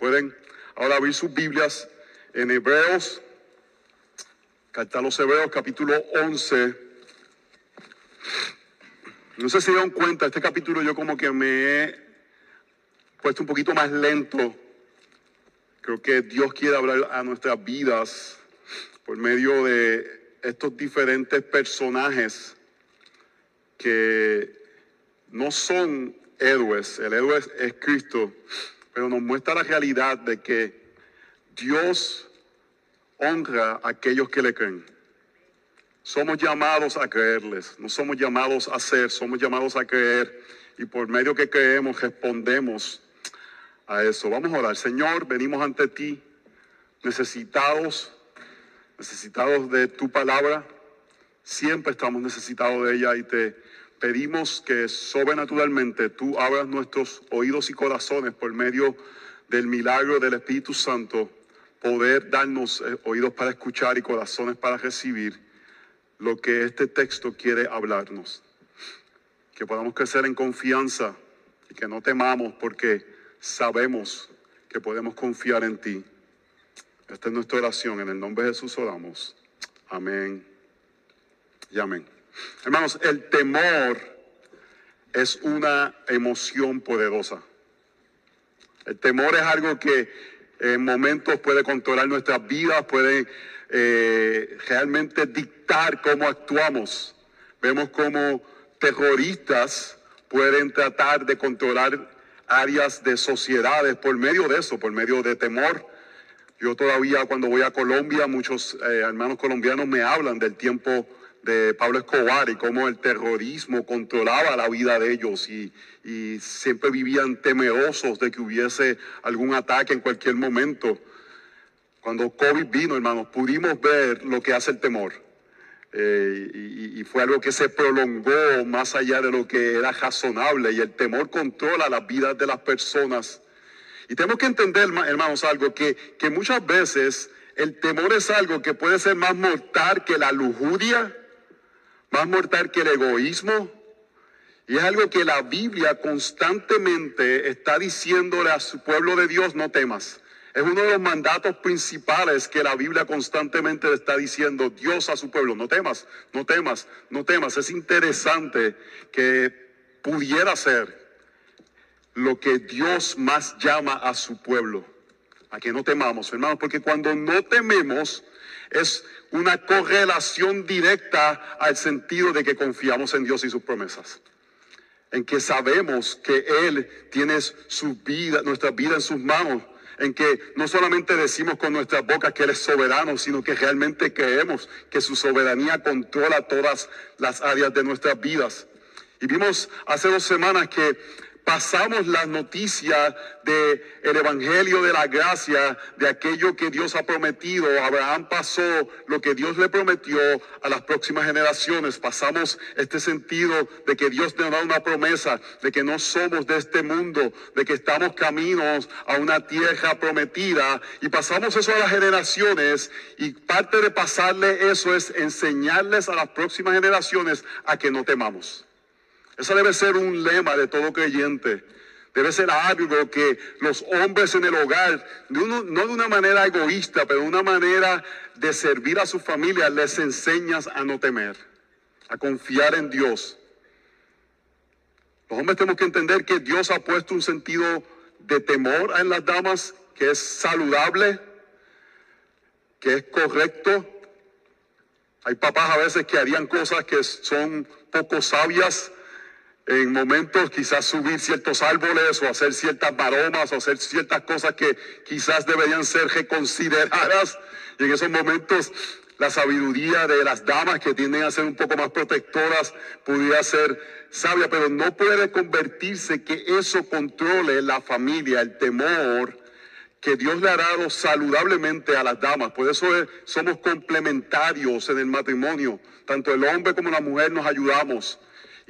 Pueden ahora abrir sus Biblias en Hebreos, carta los Hebreos, capítulo 11. No sé si dieron cuenta, este capítulo yo como que me he puesto un poquito más lento. Creo que Dios quiere hablar a nuestras vidas por medio de estos diferentes personajes que no son héroes, el héroe es Cristo, pero nos muestra la realidad de que Dios honra a aquellos que le creen. Somos llamados a creerles, no somos llamados a ser, somos llamados a creer y por medio que creemos respondemos a eso. Vamos a orar. Señor, venimos ante ti necesitados, necesitados de tu palabra. Siempre estamos necesitados de ella y te pedimos que sobrenaturalmente tú abras nuestros oídos y corazones por medio del milagro del Espíritu Santo, poder darnos eh, oídos para escuchar y corazones para recibir lo que este texto quiere hablarnos. Que podamos crecer en confianza y que no temamos porque sabemos que podemos confiar en ti. Esta es nuestra oración. En el nombre de Jesús oramos. Amén y amén. Hermanos, el temor es una emoción poderosa. El temor es algo que en momentos puede controlar nuestras vidas, puede eh, realmente dictar cómo actuamos. Vemos cómo terroristas pueden tratar de controlar áreas de sociedades por medio de eso, por medio de temor. Yo todavía cuando voy a Colombia, muchos eh, hermanos colombianos me hablan del tiempo de Pablo Escobar y cómo el terrorismo controlaba la vida de ellos y, y, siempre vivían temerosos de que hubiese algún ataque en cualquier momento. Cuando COVID vino, hermanos, pudimos ver lo que hace el temor. Eh, y, y, fue algo que se prolongó más allá de lo que era razonable y el temor controla las vidas de las personas. Y tenemos que entender, hermanos, algo que, que muchas veces el temor es algo que puede ser más mortal que la lujuria, más mortal que el egoísmo. Y es algo que la Biblia constantemente está diciéndole a su pueblo de Dios, no temas. Es uno de los mandatos principales que la Biblia constantemente le está diciendo Dios a su pueblo, no temas, no temas, no temas. Es interesante que pudiera ser lo que Dios más llama a su pueblo, a que no temamos, hermanos, porque cuando no tememos es una correlación directa al sentido de que confiamos en Dios y sus promesas. En que sabemos que Él tiene su vida, nuestra vida en sus manos. En que no solamente decimos con nuestras bocas que Él es soberano, sino que realmente creemos que su soberanía controla todas las áreas de nuestras vidas. Y vimos hace dos semanas que pasamos las noticias del el Evangelio de la gracia, de aquello que Dios ha prometido. Abraham pasó lo que Dios le prometió a las próximas generaciones. Pasamos este sentido de que Dios nos da una promesa, de que no somos de este mundo, de que estamos caminos a una tierra prometida. Y pasamos eso a las generaciones y parte de pasarle eso es enseñarles a las próximas generaciones a que no temamos. Ese debe ser un lema de todo creyente. Debe ser algo que los hombres en el hogar, no de una manera egoísta, pero de una manera de servir a su familia, les enseñas a no temer, a confiar en Dios. Los hombres tenemos que entender que Dios ha puesto un sentido de temor en las damas que es saludable, que es correcto. Hay papás a veces que harían cosas que son poco sabias en momentos quizás subir ciertos árboles o hacer ciertas maromas o hacer ciertas cosas que quizás deberían ser reconsideradas. Y en esos momentos la sabiduría de las damas que tienden a ser un poco más protectoras pudiera ser sabia, pero no puede convertirse que eso controle la familia, el temor que Dios le ha dado saludablemente a las damas. Por eso somos complementarios en el matrimonio. Tanto el hombre como la mujer nos ayudamos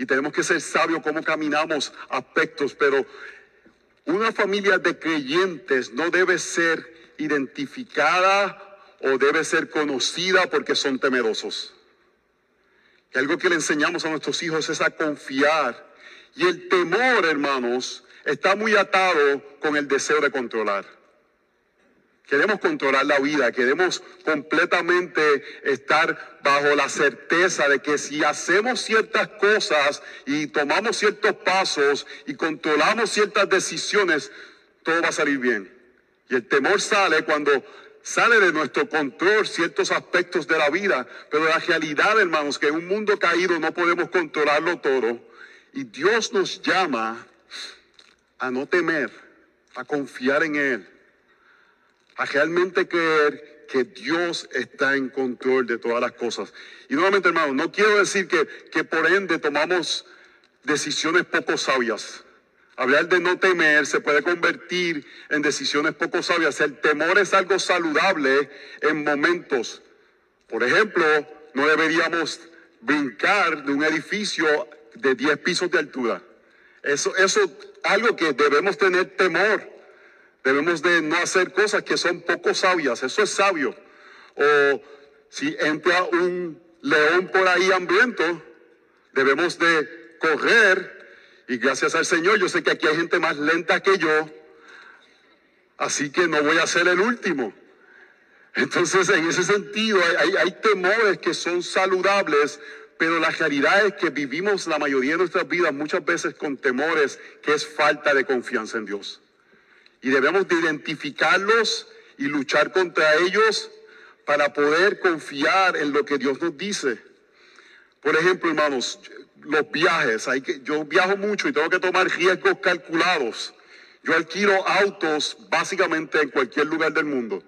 y tenemos que ser sabios cómo caminamos aspectos, pero una familia de creyentes no debe ser identificada o debe ser conocida porque son temerosos. Y algo que le enseñamos a nuestros hijos es a confiar. Y el temor, hermanos, está muy atado con el deseo de controlar. Queremos controlar la vida, queremos completamente estar bajo la certeza de que si hacemos ciertas cosas y tomamos ciertos pasos y controlamos ciertas decisiones, todo va a salir bien. Y el temor sale cuando sale de nuestro control ciertos aspectos de la vida, pero la realidad, hermanos, que en un mundo caído no podemos controlarlo todo. Y Dios nos llama a no temer, a confiar en Él a realmente creer que Dios está en control de todas las cosas. Y nuevamente, hermano, no quiero decir que, que por ende tomamos decisiones poco sabias. Hablar de no temer se puede convertir en decisiones poco sabias. El temor es algo saludable en momentos. Por ejemplo, no deberíamos brincar de un edificio de 10 pisos de altura. Eso es algo que debemos tener temor. Debemos de no hacer cosas que son poco sabias. Eso es sabio. O si entra un león por ahí hambriento, debemos de correr. Y gracias al Señor, yo sé que aquí hay gente más lenta que yo. Así que no voy a ser el último. Entonces, en ese sentido, hay, temores que son saludables, pero la realidad es que vivimos la mayoría de nuestras vidas muchas veces con temores que es falta de confianza en Dios. Y debemos de identificarlos y luchar contra ellos para poder confiar en lo que Dios nos dice. Por ejemplo, hermanos, los viajes. Hay que, yo viajo mucho y tengo que tomar riesgos calculados. Yo alquilo autos básicamente en cualquier lugar del mundo.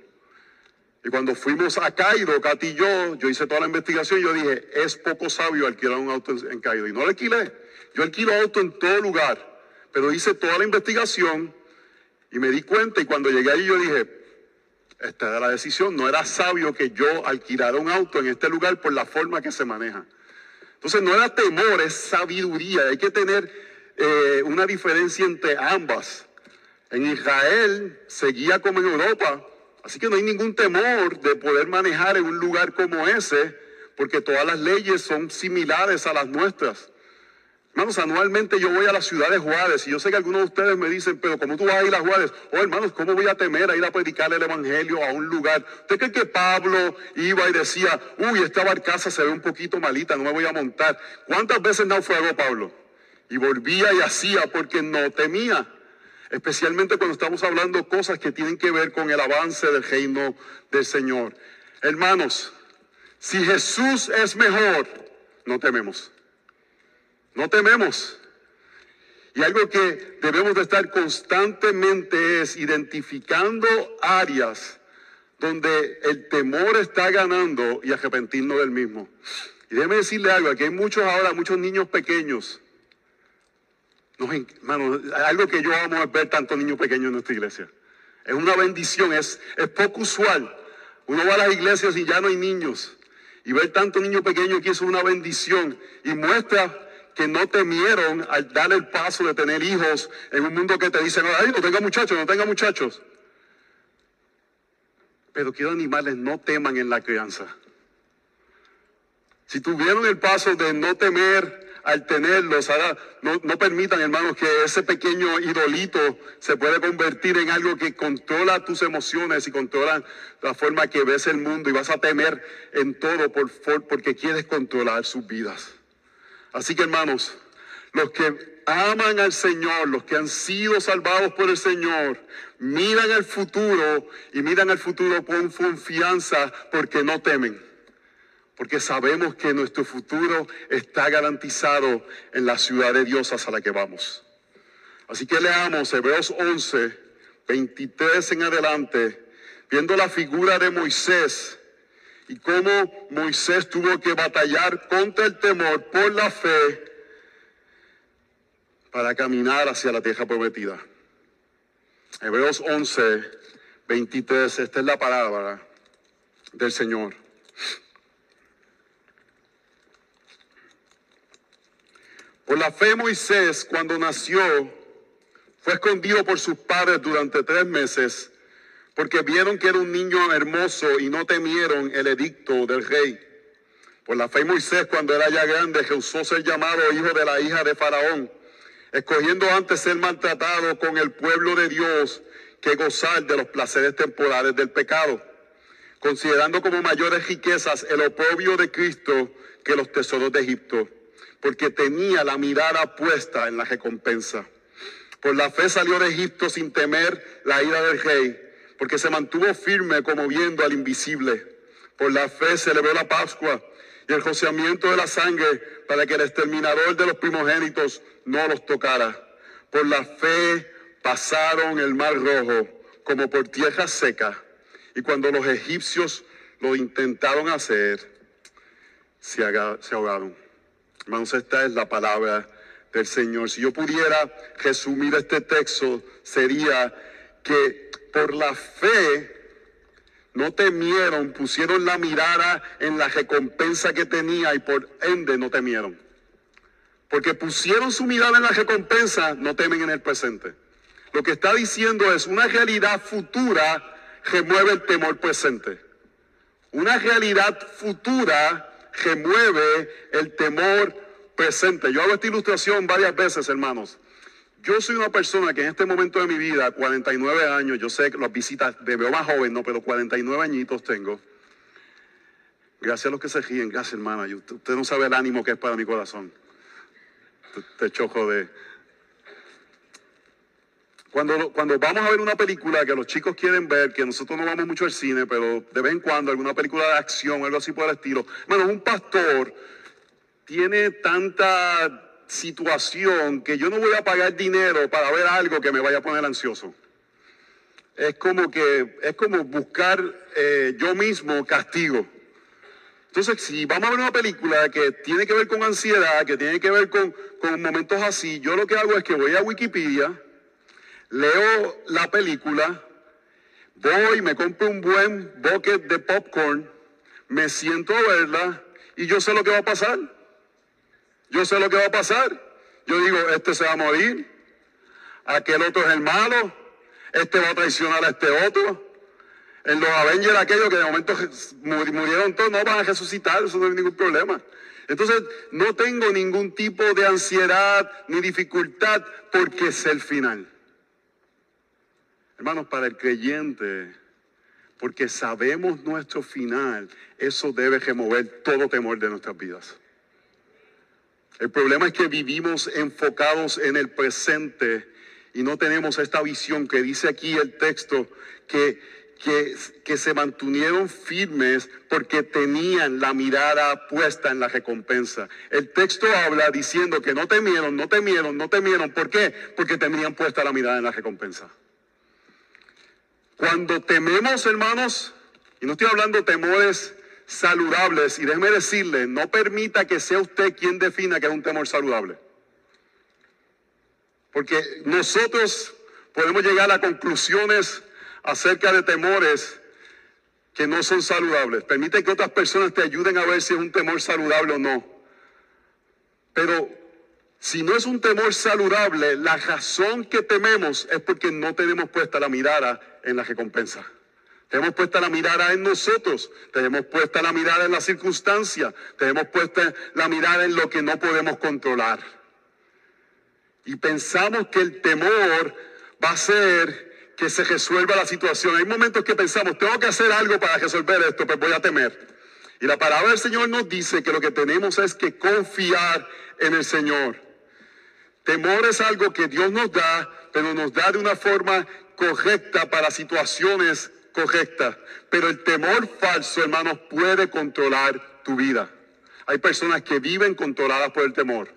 Y cuando fuimos a Cairo, Katy y yo, yo hice toda la investigación y yo dije, es poco sabio alquilar un auto en Cairo. Y no lo alquilé. Yo alquilo auto en todo lugar. Pero hice toda la investigación y me di cuenta y cuando llegué ahí yo dije, esta era la decisión, no era sabio que yo alquilara un auto en este lugar por la forma que se maneja. Entonces no era temor, es sabiduría. Hay que tener eh, una diferencia entre ambas. En Israel seguía como en Europa, así que no hay ningún temor de poder manejar en un lugar como ese, porque todas las leyes son similares a las nuestras. Hermanos, anualmente yo voy a la ciudad de Juárez y yo sé que algunos de ustedes me dicen, pero ¿cómo tú vas a ir a Juárez? Oh, hermanos, ¿cómo voy a temer a ir a predicar el Evangelio a un lugar? ¿Usted cree que Pablo iba y decía, uy, esta barcaza se ve un poquito malita, no me voy a montar? ¿Cuántas veces naufragó Pablo? Y volvía y hacía porque no temía. Especialmente cuando estamos hablando cosas que tienen que ver con el avance del reino del Señor. Hermanos, si Jesús es mejor, no tememos. No tememos. Y algo que debemos de estar constantemente es identificando áreas donde el temor está ganando y arrepentirnos del mismo. Y déjeme decirle algo, aquí hay muchos ahora, muchos niños pequeños. hermano, algo que yo amo es ver tantos niños pequeños en nuestra iglesia. Es una bendición, es, es poco usual. Uno va a las iglesias y ya no hay niños. Y ver tantos niños pequeños aquí es una bendición. Y muestra que no temieron al dar el paso de tener hijos en un mundo que te dice, ay, no tenga muchachos, no tenga muchachos. Pero quiero animarles, no teman en la crianza. Si tuvieron el paso de no temer al tenerlos, no, permitan, hermanos, que ese pequeño idolito se pueda convertir en algo que controla tus emociones y controla la forma que ves el mundo y vas a temer en todo por, porque quieres controlar sus vidas. Así que hermanos, los que aman al Señor, los que han sido salvados por el Señor, miran al futuro y miran al futuro con confianza porque no temen. Porque sabemos que nuestro futuro está garantizado en la ciudad de Dios hacia la que vamos. Así que leamos Hebreos 11, 23 en adelante, viendo la figura de Moisés y cómo Moisés tuvo que batallar contra el temor por la fe para caminar hacia la tierra prometida. Hebreos 11, 23, esta es la palabra del Señor. Por la fe Moisés, cuando nació, fue escondido por sus padres durante tres meses porque vieron que era un niño hermoso y no temieron el edicto del rey. Por la fe Moisés, cuando era ya grande, rehusó ser llamado hijo de la hija de Faraón, escogiendo antes ser maltratado con el pueblo de Dios que gozar de los placeres temporales del pecado, considerando como mayores riquezas el oprobio de Cristo que los tesoros de Egipto, porque tenía la mirada puesta en la recompensa. Por la fe salió de Egipto sin temer la ira del rey, porque se mantuvo firme como viendo al invisible. Por la fe celebró la Pascua y el rociamiento de la sangre para que el exterminador de los primogénitos no los tocara. Por la fe pasaron el mar rojo como por tierra seca. Y cuando los egipcios lo intentaron hacer, se ahogaron. Hermanos, esta es la palabra del Señor. Si yo pudiera resumir este texto, sería que por la fe no temieron, pusieron la mirada en la recompensa que tenía y por ende no temieron. Porque pusieron su mirada en la recompensa, no temen en el presente. Lo que está diciendo es una realidad futura remueve el temor presente. Una realidad futura remueve el temor presente. Yo hago esta ilustración varias veces, hermanos. Yo soy una persona que en este momento de mi vida, 49 años, yo sé que las visitas, me veo más joven, no, pero 49 añitos tengo. Gracias a los que se ríen, gracias hermana. Usted no sabe el ánimo que es para mi corazón. Te choco de, cuando, cuando vamos a ver una película que los chicos quieren ver, que nosotros no vamos mucho al cine, pero de vez en cuando alguna película de acción algo así por el estilo, bueno, un pastor tiene tanta situación que yo no voy a pagar dinero para ver algo que me vaya a poner ansioso. Es como que, es como buscar eh, yo mismo castigo. Entonces, si vamos a ver una película que tiene que ver con ansiedad, que tiene que ver con, con momentos así, yo lo que hago es que voy a Wikipedia, leo la película, voy, me compro un buen bucket de popcorn, me siento a verla y yo sé lo que va a pasar. Yo sé lo que va a pasar. Yo digo, este se va a morir, aquel otro es el malo, este va a traicionar a este otro. En los Avengers aquellos que de momento murieron todos, no van a resucitar, eso no hay ningún problema. Entonces, no tengo ningún tipo de ansiedad ni dificultad porque es el final. Hermanos, para el creyente, porque sabemos nuestro final, eso debe remover todo temor de nuestras vidas. El problema es que vivimos enfocados en el presente y no tenemos esta visión que dice aquí el texto, que, que, que, se mantuvieron firmes porque tenían la mirada puesta en la recompensa. El texto habla diciendo que no temieron, no temieron, no temieron. ¿Por qué? Porque tenían puesta la mirada en la recompensa. Cuando tememos, hermanos, y no estoy hablando temores saludables, y déjeme decirle, no permita que sea usted quien defina que es un temor saludable. Porque nosotros podemos llegar a conclusiones acerca de temores que no son saludables. Permite que otras personas te ayuden a ver si es un temor saludable o no. Pero si no es un temor saludable, la razón que tememos es porque no tenemos puesta la mirada en la recompensa. Tenemos puesta la mirada en nosotros, tenemos puesta la mirada en la circunstancia, tenemos puesta la mirada en lo que no podemos controlar. Y pensamos que el temor va a ser que se resuelva la situación. Hay momentos que pensamos, tengo que hacer algo para resolver esto, pero voy a temer. Y la palabra del Señor nos dice que lo que tenemos es que confiar en el Señor. Temor es algo que Dios nos da, pero nos da de una forma correcta para situaciones correctas. Pero el temor falso, hermanos, puede controlar tu vida. Hay personas que viven controladas por el temor.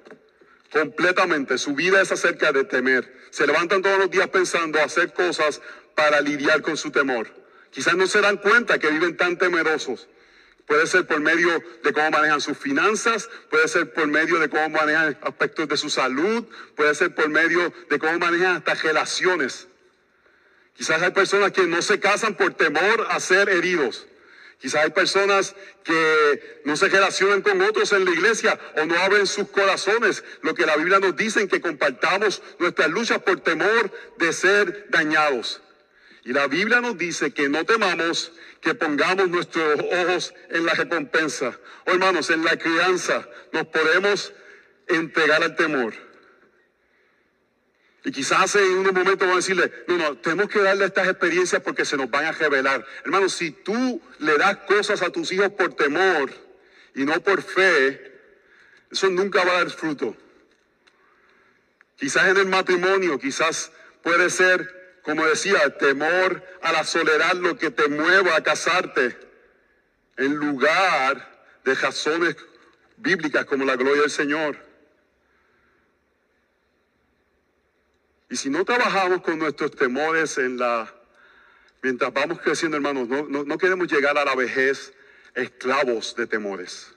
Completamente. Su vida es acerca de temer. Se levantan todos los días pensando hacer cosas para lidiar con su temor. Quizás no se dan cuenta que viven tan temerosos. Puede ser por medio de cómo manejan sus finanzas, puede ser por medio de cómo manejan aspectos de su salud, puede ser por medio de cómo manejan hasta relaciones. Quizás hay personas que no se casan por temor a ser heridos. Quizás hay personas que no se relacionan con otros en la iglesia o no abren sus corazones. Lo que la Biblia nos dice, que compartamos nuestras luchas por temor de ser dañados. Y la Biblia nos dice que no temamos que pongamos nuestros ojos en la recompensa. Oh, hermanos, en la crianza nos podemos entregar al temor. Y quizás en unos momentos vamos a decirle, no, no, tenemos que darle estas experiencias porque se nos van a revelar. Hermano, si tú le das cosas a tus hijos por temor y no por fe, eso nunca va a dar fruto. Quizás en el matrimonio, quizás puede ser, como decía, temor a la soledad lo que te mueva a casarte en lugar de razones bíblicas como la gloria del Señor. Y si no trabajamos con nuestros temores en la, mientras vamos creciendo, hermanos, no, no queremos llegar a la vejez esclavos de temores.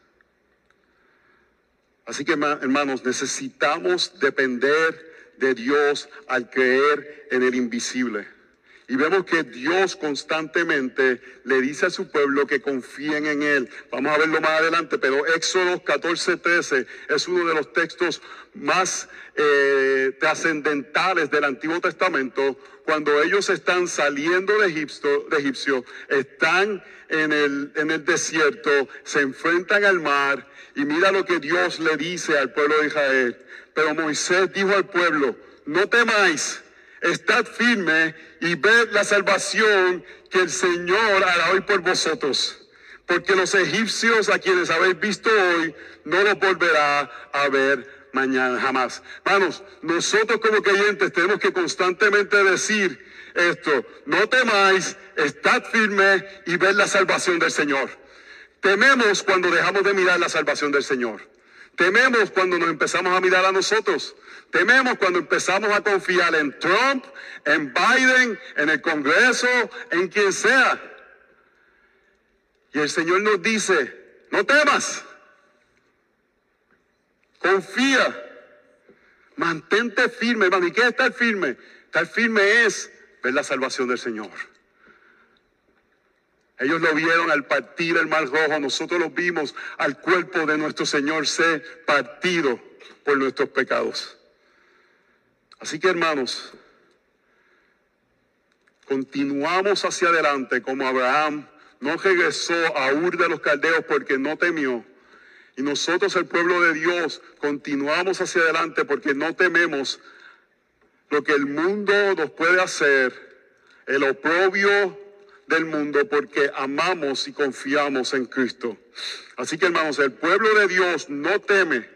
Así que, hermanos, necesitamos depender de Dios al creer en el invisible. Y vemos que Dios constantemente le dice a su pueblo que confíen en Él. Vamos a verlo más adelante, pero Éxodo 14, 13 es uno de los textos más eh, trascendentales del Antiguo Testamento. Cuando ellos están saliendo de Egipto, de Egipcio, están en el, en el desierto, se enfrentan al mar y mira lo que Dios le dice al pueblo de Israel. Pero Moisés dijo al pueblo, no temáis Estad firme y ved la salvación que el Señor hará hoy por vosotros. Porque los egipcios a quienes habéis visto hoy, no los volverá a ver mañana jamás. Hermanos, nosotros como creyentes tenemos que constantemente decir esto, no temáis, estad firme y ved la salvación del Señor. Tememos cuando dejamos de mirar la salvación del Señor. Tememos cuando nos empezamos a mirar a nosotros. Tememos cuando empezamos a confiar en Trump, en Biden, en el Congreso, en quien sea. Y el Señor nos dice, no temas, confía, mantente firme, hermano. ¿Y qué es estar firme? Estar firme es ver la salvación del Señor. Ellos lo vieron al partir el mar rojo, nosotros lo vimos al cuerpo de nuestro Señor ser partido por nuestros pecados. Así que hermanos, continuamos hacia adelante como Abraham no regresó a Ur de los Caldeos porque no temió. Y nosotros, el pueblo de Dios, continuamos hacia adelante porque no tememos lo que el mundo nos puede hacer, el oprobio del mundo porque amamos y confiamos en Cristo. Así que hermanos, el pueblo de Dios no teme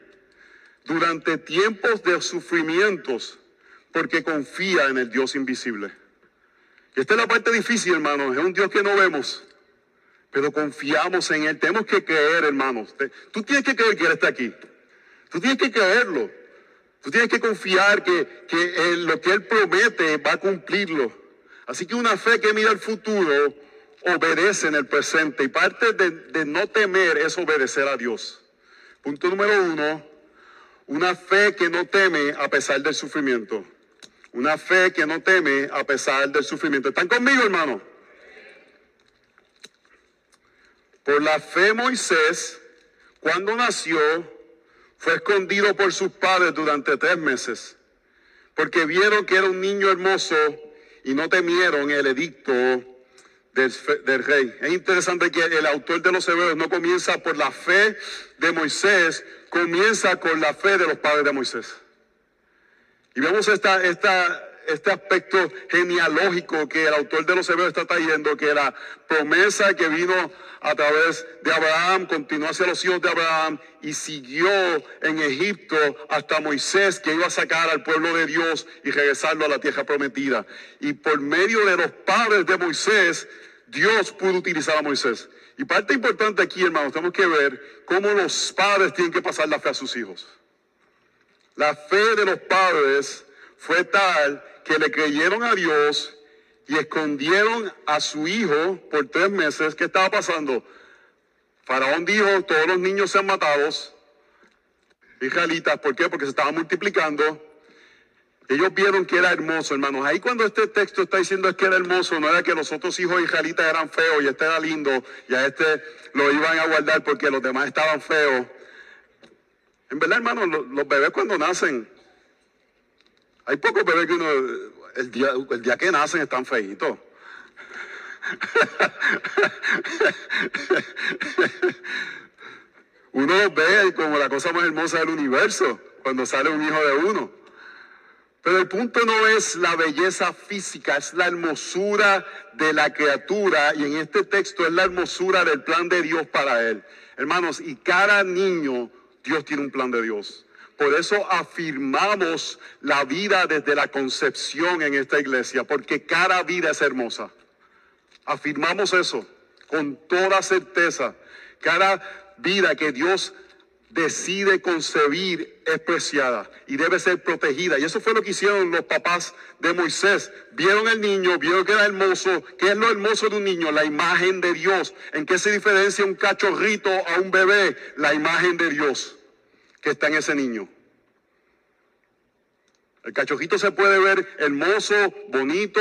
durante tiempos de sufrimientos porque confía en el Dios invisible. Y esta es la parte difícil, hermanos, es un Dios que no vemos, pero confiamos en Él. Tenemos que creer, hermanos. Tú tienes que creer que Él está aquí. Tú tienes que creerlo. Tú tienes que confiar que, que lo que Él promete va a cumplirlo. Así que una fe que mira al futuro obedece en el presente y parte de, no temer es obedecer a Dios. Punto número uno, una fe que no teme a pesar del sufrimiento. Una fe que no teme a pesar del sufrimiento. ¿Están conmigo, hermano? Por la fe Moisés, cuando nació, fue escondido por sus padres durante tres meses, porque vieron que era un niño hermoso y no temieron el edicto del, rey. Es interesante que el autor de los Hebreos no comienza por la fe de Moisés, comienza con la fe de los padres de Moisés. Y vemos esta, este aspecto genealógico que el autor de los Hebreos está trayendo, que la promesa que vino a través de Abraham, continuó hacia los hijos de Abraham y siguió en Egipto hasta Moisés, que iba a sacar al pueblo de Dios y regresarlo a la tierra prometida. Y por medio de los padres de Moisés, Dios pudo utilizar a Moisés. Y parte importante aquí, hermanos, tenemos que ver cómo los padres tienen que pasar la fe a sus hijos. La fe de los padres fue tal que le creyeron a Dios y escondieron a su hijo por tres meses. ¿Qué estaba pasando? Faraón dijo, todos los niños sean matados, israelitas, ¿por qué? Porque se estaban multiplicando. Ellos vieron que era hermoso, hermanos. Ahí cuando este texto está diciendo es que era hermoso, no era que los otros hijos israelitas eran feos y este era lindo y a este lo iban a guardar porque los demás estaban feos. En verdad, hermanos, los, bebés cuando nacen, hay pocos bebés que uno, el día, el día que nacen están feitos. uno ve como la cosa más hermosa del universo cuando sale un hijo de uno. Pero el punto no es la belleza física, es la hermosura de la criatura y en este texto es la hermosura del plan de Dios para él. Hermanos, y cada niño, Dios tiene un plan de Dios. Por eso afirmamos la vida desde la concepción en esta iglesia, porque cada vida es hermosa. Afirmamos eso con toda certeza. Cada vida que Dios decide concebir es preciada y debe ser protegida. Y eso fue lo que hicieron los papás de Moisés. Vieron el niño, vieron que era hermoso. ¿Qué es lo hermoso de un niño? La imagen de Dios. ¿En qué se diferencia un cachorrito a un bebé? La imagen de Dios que está en ese niño. El cachorrito se puede ver hermoso, bonito.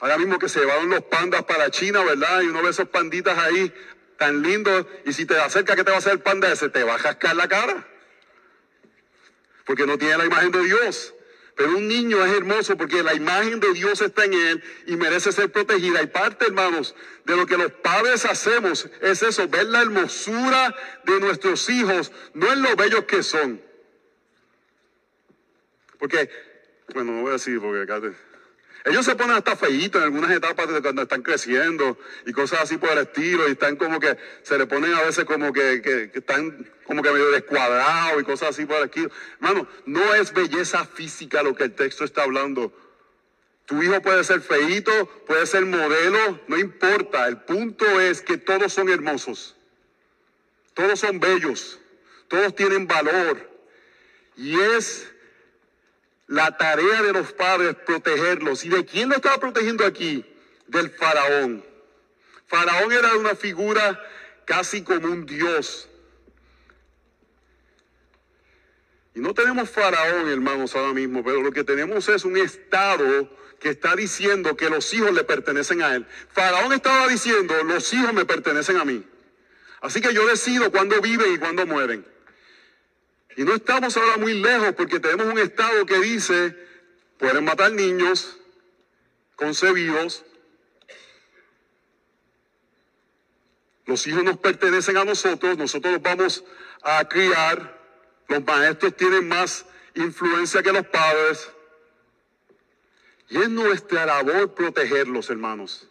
Ahora mismo que se llevaron los pandas para China, ¿verdad? Y uno ve esos panditas ahí tan lindos. Y si te acerca, ¿qué te va a hacer el panda ese? Te va a jascar la cara. Porque no tiene la imagen de Dios. Pero un niño es hermoso porque la imagen de Dios está en él y merece ser protegida. Y parte, hermanos, de lo que los padres hacemos es eso, ver la hermosura de nuestros hijos, no en lo bellos que son. Porque, bueno, no voy a decir porque ellos se ponen hasta feitos en algunas etapas de cuando están creciendo y cosas así por el estilo y están como que se le ponen a veces como que, que, están como que medio descuadrados y cosas así por el estilo. Hermano, no es belleza física lo que el texto está hablando. Tu hijo puede ser feito, puede ser modelo, no importa. El punto es que todos son hermosos. Todos son bellos. Todos tienen valor. Y es la tarea de los padres protegerlos. ¿Y de quién lo estaba protegiendo aquí? Del faraón. Faraón era una figura casi como un dios. Y no tenemos faraón, hermanos, ahora mismo, pero lo que tenemos es un estado que está diciendo que los hijos le pertenecen a él. Faraón estaba diciendo, los hijos me pertenecen a mí. Así que yo decido cuándo viven y cuándo mueren. Y no estamos ahora muy lejos porque tenemos un Estado que dice, pueden matar niños concebidos, los hijos nos pertenecen a nosotros, nosotros los vamos a criar, los maestros tienen más influencia que los padres. Y es nuestra labor protegerlos, hermanos.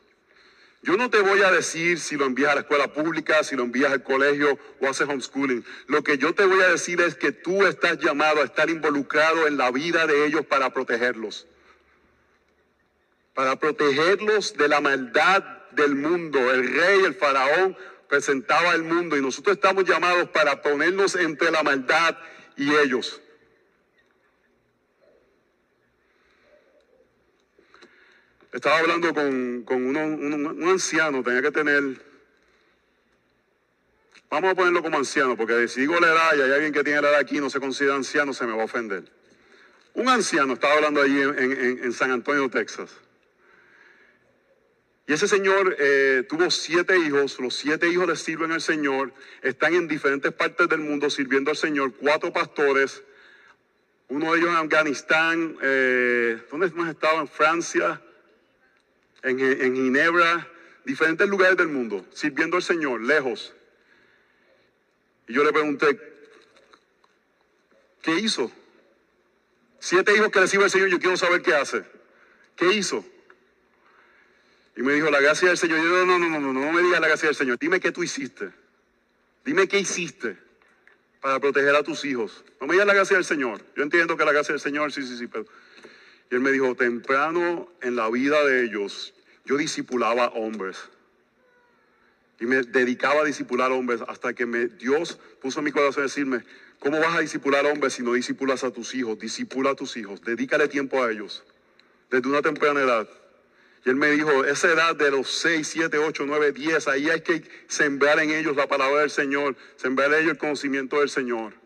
Yo no te voy a decir si lo envías a la escuela pública, si lo envías al colegio o haces homeschooling. Lo que yo te voy a decir es que tú estás llamado a estar involucrado en la vida de ellos para protegerlos. Para protegerlos de la maldad del mundo. El rey, el faraón, presentaba el mundo y nosotros estamos llamados para ponernos entre la maldad y ellos. Estaba hablando con, un anciano, tenía que tener, vamos a ponerlo como anciano, porque si digo la edad y hay alguien que tiene la edad aquí no se considera anciano, se me va a ofender. Un anciano estaba hablando allí en, San Antonio, Texas. Y ese señor eh, tuvo siete hijos, los siete hijos le sirven al Señor, están en diferentes partes del mundo sirviendo al Señor, cuatro pastores, uno de ellos en Afganistán, eh, ¿dónde hemos estado? En Francia, en, Ginebra, diferentes lugares del mundo, sirviendo al Señor, lejos. Y yo le pregunté, ¿qué hizo? Siete hijos que recibe el Señor, yo quiero saber qué hace. ¿Qué hizo? Y me dijo, la gracia del Señor. yo, no, no, no, no, no me digas la gracia del Señor. Dime qué tú hiciste. Dime qué hiciste para proteger a tus hijos. No me digas la gracia del Señor. Yo entiendo que la gracia del Señor, sí, sí, sí, pero y él me dijo, temprano en la vida de ellos, yo discipulaba hombres. Y me dedicaba a discipular hombres hasta que Dios puso en mi corazón decirme, ¿cómo vas a discipular hombres si no discipulas a tus hijos? Disipula a tus hijos, dedícale tiempo a ellos, desde una temprana edad. Y él me dijo, esa edad de los 6, 7, 8, 9, 10, ahí hay que sembrar en ellos la palabra del Señor, sembrar en ellos el conocimiento del Señor.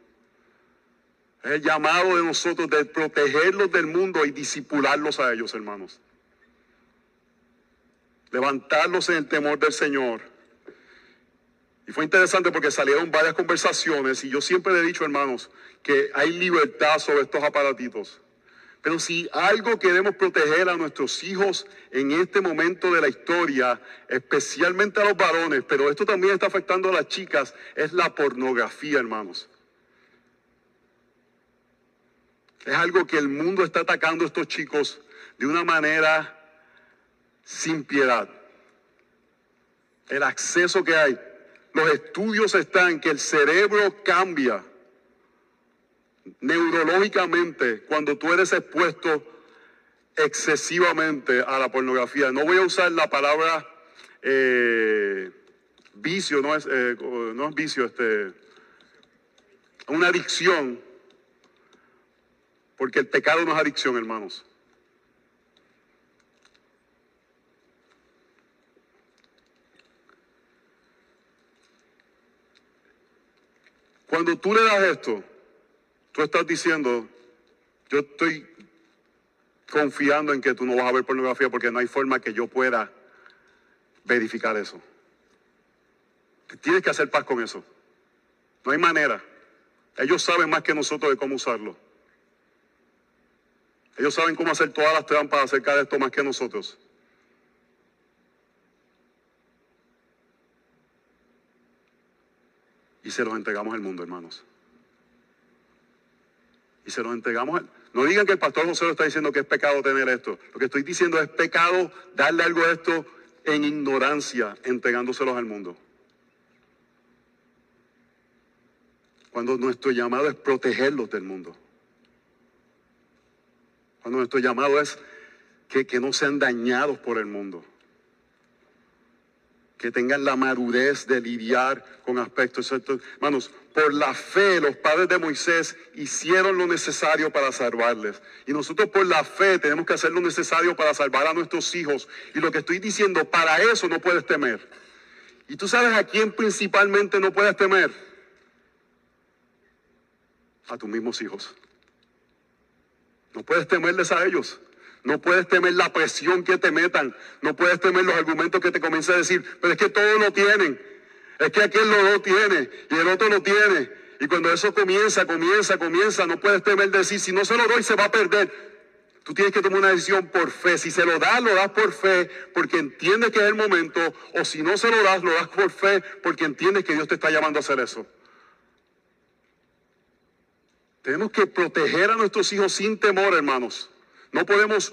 Es el llamado de nosotros de protegerlos del mundo y disipularlos a ellos, hermanos. Levantarlos en el temor del Señor. Y fue interesante porque salieron varias conversaciones y yo siempre le he dicho, hermanos, que hay libertad sobre estos aparatitos. Pero si algo queremos proteger a nuestros hijos en este momento de la historia, especialmente a los varones, pero esto también está afectando a las chicas, es la pornografía, hermanos. Es algo que el mundo está atacando a estos chicos de una manera sin piedad. El acceso que hay. Los estudios están que el cerebro cambia neurológicamente cuando tú eres expuesto excesivamente a la pornografía. No voy a usar la palabra eh, vicio, no es, eh, no es vicio, este, una adicción, porque el pecado no es adicción, hermanos. Cuando tú le das esto, tú estás diciendo, yo estoy confiando en que tú no vas a ver pornografía porque no hay forma que yo pueda verificar eso. Tienes que hacer paz con eso. No hay manera. Ellos saben más que nosotros de cómo usarlo. Ellos saben cómo hacer todas las trampas acerca de esto más que nosotros. Y se los entregamos al mundo, hermanos. Y se los entregamos. Al... No digan que el pastor José lo está diciendo que es pecado tener esto. Lo que estoy diciendo es pecado darle algo a esto en ignorancia, entregándoselos al mundo. Cuando nuestro llamado es protegerlos del mundo. Cuando nuestro llamado es que, no sean dañados por el mundo que tengan la madurez de lidiar con aspectos. Hermanos, por la fe los padres de Moisés hicieron lo necesario para salvarles. Y nosotros por la fe tenemos que hacer lo necesario para salvar a nuestros hijos. Y lo que estoy diciendo, para eso no puedes temer. Y tú sabes a quién principalmente no puedes temer. A tus mismos hijos. No puedes temerles a ellos. No puedes temer la presión que te metan. No puedes temer los argumentos que te comiencen a decir. Pero es que todos lo tienen. Es que aquel lo tiene y el otro lo tiene. Y cuando eso comienza, comienza, comienza, no puedes temer decir, si no se lo doy, se va a perder. Tú tienes que tomar una decisión por fe. Si se lo das, lo das por fe porque entiendes que es el momento. O si no se lo das, lo das por fe porque entiendes que Dios te está llamando a hacer eso. Tenemos que proteger a nuestros hijos sin temor, hermanos. No podemos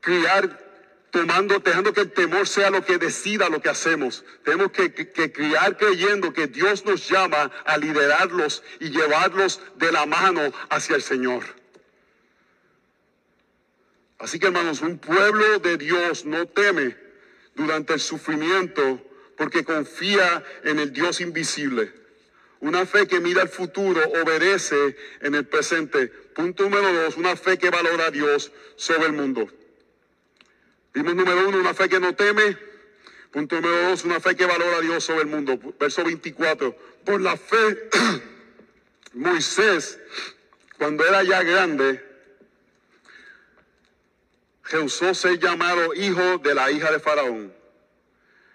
criar tomando, dejando que el temor sea lo que decida lo que hacemos. Tenemos que, criar creyendo que Dios nos llama a liderarlos y llevarlos de la mano hacia el Señor. Así que hermanos, un pueblo de Dios no teme durante el sufrimiento porque confía en el Dios invisible. Una fe que mira al futuro, obedece en el presente. Punto número dos, una fe que valora a Dios sobre el mundo. Vimos número uno, una fe que no teme. Punto número dos, una fe que valora a Dios sobre el mundo. Verso 24. Por la fe, Moisés, cuando era ya grande, rehusó ser llamado hijo de la hija de Faraón,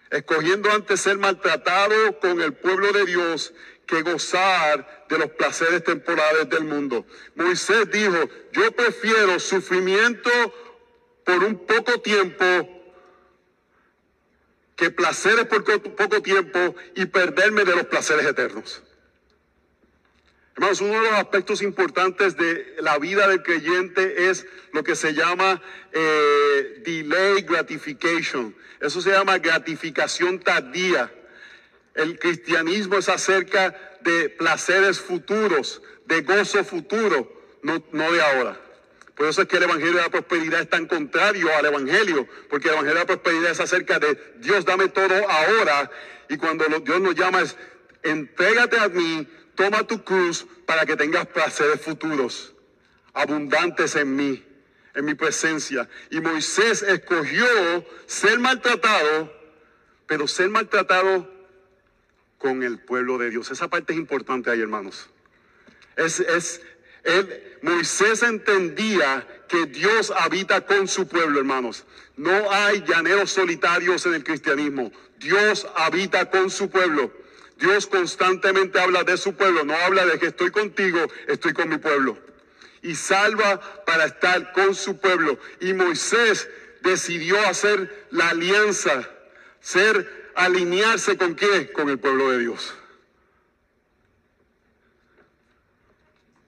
escogiendo antes ser maltratado con el pueblo de Dios que gozar de los placeres temporales del mundo. Moisés dijo, yo prefiero sufrimiento por un poco tiempo que placeres por poco tiempo y perderme de los placeres eternos. Hermanos, uno de los aspectos importantes de la vida del creyente es lo que se llama eh, delay gratification. Eso se llama gratificación tardía. El cristianismo es acerca de placeres futuros, de gozo futuro, no, no de ahora. Por eso es que el Evangelio de la Prosperidad es tan contrario al Evangelio, porque el Evangelio de la Prosperidad es acerca de Dios dame todo ahora, y cuando Dios nos llama es, entrégate a mí, toma tu cruz para que tengas placeres futuros, abundantes en mí, en mi presencia. Y Moisés escogió ser maltratado, pero ser maltratado con el pueblo de Dios. Esa parte es importante ahí, hermanos. Es, es, Moisés entendía que Dios habita con su pueblo, hermanos. No hay llaneros solitarios en el cristianismo. Dios habita con su pueblo. Dios constantemente habla de su pueblo, no habla de que estoy contigo, estoy con mi pueblo. Y salva para estar con su pueblo. Y Moisés decidió hacer la alianza, ser alinearse con quién? Con el pueblo de Dios.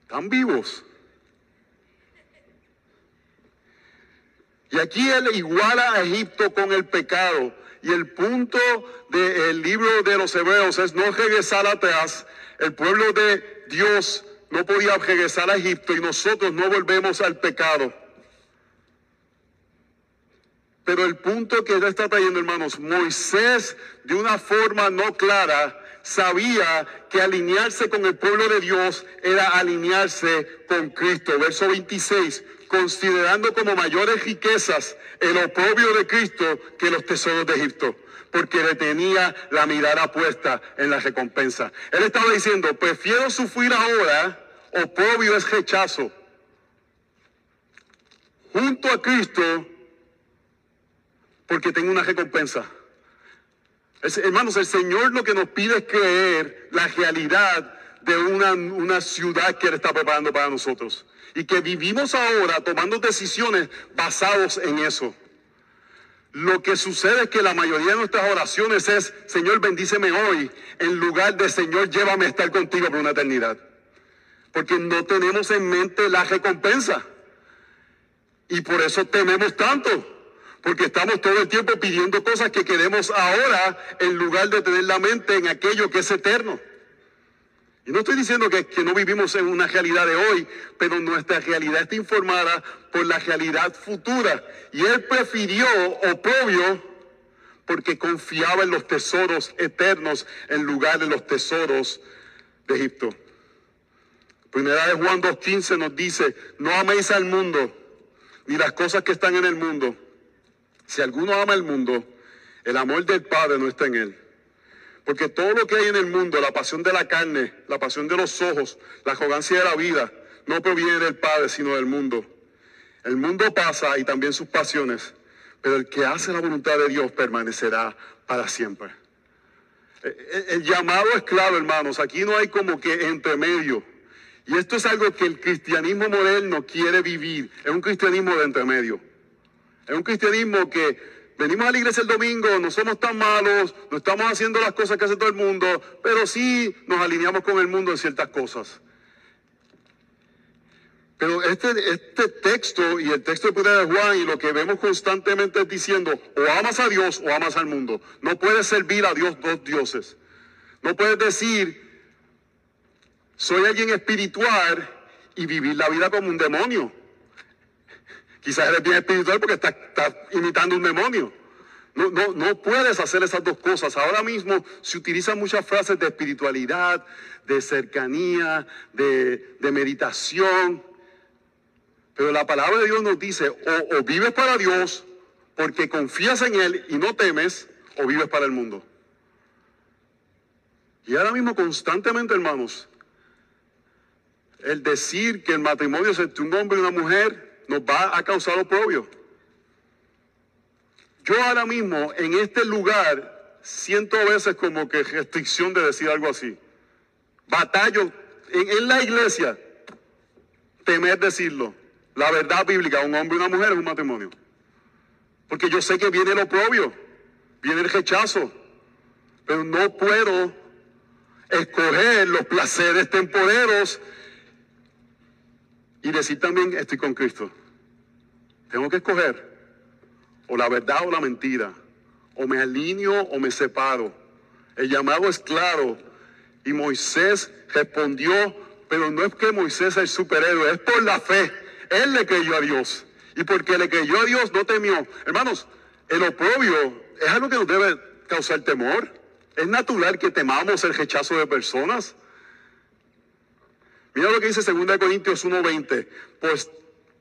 Están vivos. Y aquí él iguala a Egipto con el pecado. Y el punto del de libro de los hebreos es no regresar atrás. El pueblo de Dios no podía regresar a Egipto y nosotros no volvemos al pecado. Pero el punto que él está trayendo, hermanos, Moisés de una forma no clara sabía que alinearse con el pueblo de Dios era alinearse con Cristo. Verso 26, considerando como mayores riquezas el oprobio de Cristo que los tesoros de Egipto, porque le tenía la mirada puesta en la recompensa. Él estaba diciendo, prefiero sufrir ahora, oprobio es rechazo, junto a Cristo, porque tengo una recompensa. hermanos, el Señor lo que nos pide es creer la realidad de una, una ciudad que está preparando para nosotros y que vivimos ahora tomando decisiones basados en eso. Lo que sucede es que la mayoría de nuestras oraciones es, Señor, bendíceme hoy, en lugar de, Señor, llévame a estar contigo por una eternidad. Porque no tenemos en mente la recompensa. Y por eso tememos tanto. Porque estamos todo el tiempo pidiendo cosas que queremos ahora en lugar de tener la mente en aquello que es eterno. Y no estoy diciendo que, no vivimos en una realidad de hoy, pero nuestra realidad está informada por la realidad futura. Y él prefirió oprobio porque confiaba en los tesoros eternos en lugar de los tesoros de Egipto. Primera de Juan 2.15 nos dice, no améis al mundo, ni las cosas que están en el mundo. Si alguno ama el mundo, el amor del Padre no está en él. Porque todo lo que hay en el mundo, la pasión de la carne, la pasión de los ojos, la arrogancia de la vida, no proviene del Padre, sino del mundo. El mundo pasa y también sus pasiones, pero el que hace la voluntad de Dios permanecerá para siempre. Eh, eh, el, llamado es claro, hermanos. Aquí no hay como que entre medio. Y esto es algo que el cristianismo moderno quiere vivir. Es un cristianismo de entre medio. Es un cristianismo que venimos a la iglesia el domingo, no somos tan malos, no estamos haciendo las cosas que hace todo el mundo, pero sí nos alineamos con el mundo en ciertas cosas. Pero este, este texto y el texto de Juan y lo que vemos constantemente es diciendo, o amas a Dios o amas al mundo. No puedes servir a Dios dos dioses. No puedes decir, soy alguien espiritual y vivir la vida como un demonio. Quizás eres bien espiritual porque estás, imitando un demonio. No, no, no puedes hacer esas dos cosas. Ahora mismo se utilizan muchas frases de espiritualidad, de cercanía, de, meditación. Pero la palabra de Dios nos dice, o, o vives para Dios porque confías en Él y no temes, o vives para el mundo. Y ahora mismo constantemente, hermanos, el decir que el matrimonio es entre un hombre y una mujer nos va a causar oprobio. Yo ahora mismo en este lugar siento a veces como que restricción de decir algo así. Batallo en, la iglesia, temer decirlo. La verdad bíblica, un hombre y una mujer es un matrimonio. Porque yo sé que viene el oprobio, viene el rechazo, pero no puedo escoger los placeres temporeros y decir también estoy con Cristo. Tengo que escoger o la verdad o la mentira. O me alineo o me separo. El llamado es claro. Y Moisés respondió, pero no es que Moisés es el superhéroe, es por la fe. Él le creyó a Dios. Y porque le creyó a Dios no temió. Hermanos, el oprobio es algo que nos debe causar temor. Es natural que temamos el rechazo de personas. Mira lo que dice 2 Corintios 1:20. Pues,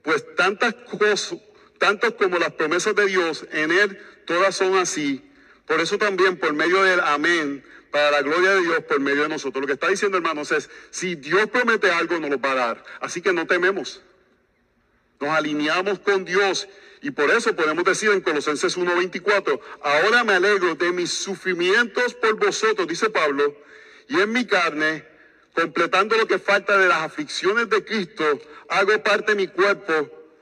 pues tantas cosas, tantas como las promesas de Dios, en Él todas son así. Por eso también por medio del amén, para la gloria de Dios, por medio de nosotros. Lo que está diciendo, hermanos, es, si Dios promete algo, nos lo va a dar. Así que no tememos. Nos alineamos con Dios y por eso podemos decir en Colosenses 1:24, ahora me alegro de mis sufrimientos por vosotros, dice Pablo, y en mi carne completando lo que falta de las aflicciones de Cristo, hago parte de mi cuerpo,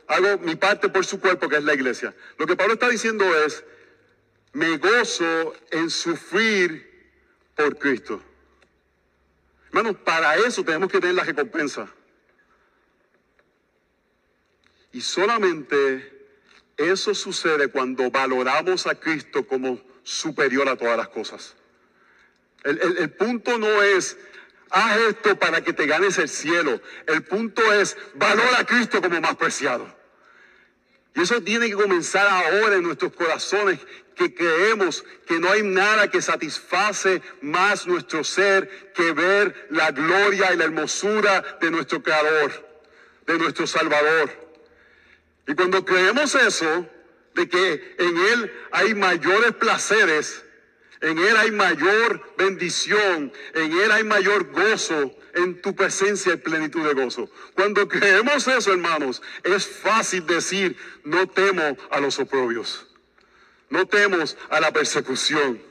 hago mi parte por su cuerpo, que es la iglesia. Lo que Pablo está diciendo es, me gozo en sufrir por Cristo. Hermanos, para eso tenemos que tener la recompensa. Y solamente Eso sucede cuando valoramos a Cristo como superior a todas las cosas. El, el- el punto no es, haz esto para que te ganes el cielo. El punto es, valora a Cristo como más preciado. Y eso tiene que comenzar ahora en nuestros corazones, que creemos que no hay nada que satisface más nuestro ser que ver la gloria y la hermosura de nuestro Creador, de nuestro Salvador. Y cuando creemos eso, de que en Él hay mayores placeres, en Él hay mayor bendición, en Él hay mayor gozo, en tu presencia hay plenitud de gozo. Cuando creemos eso, hermanos, es fácil decir, no temo a los oprobios, no temos a la persecución.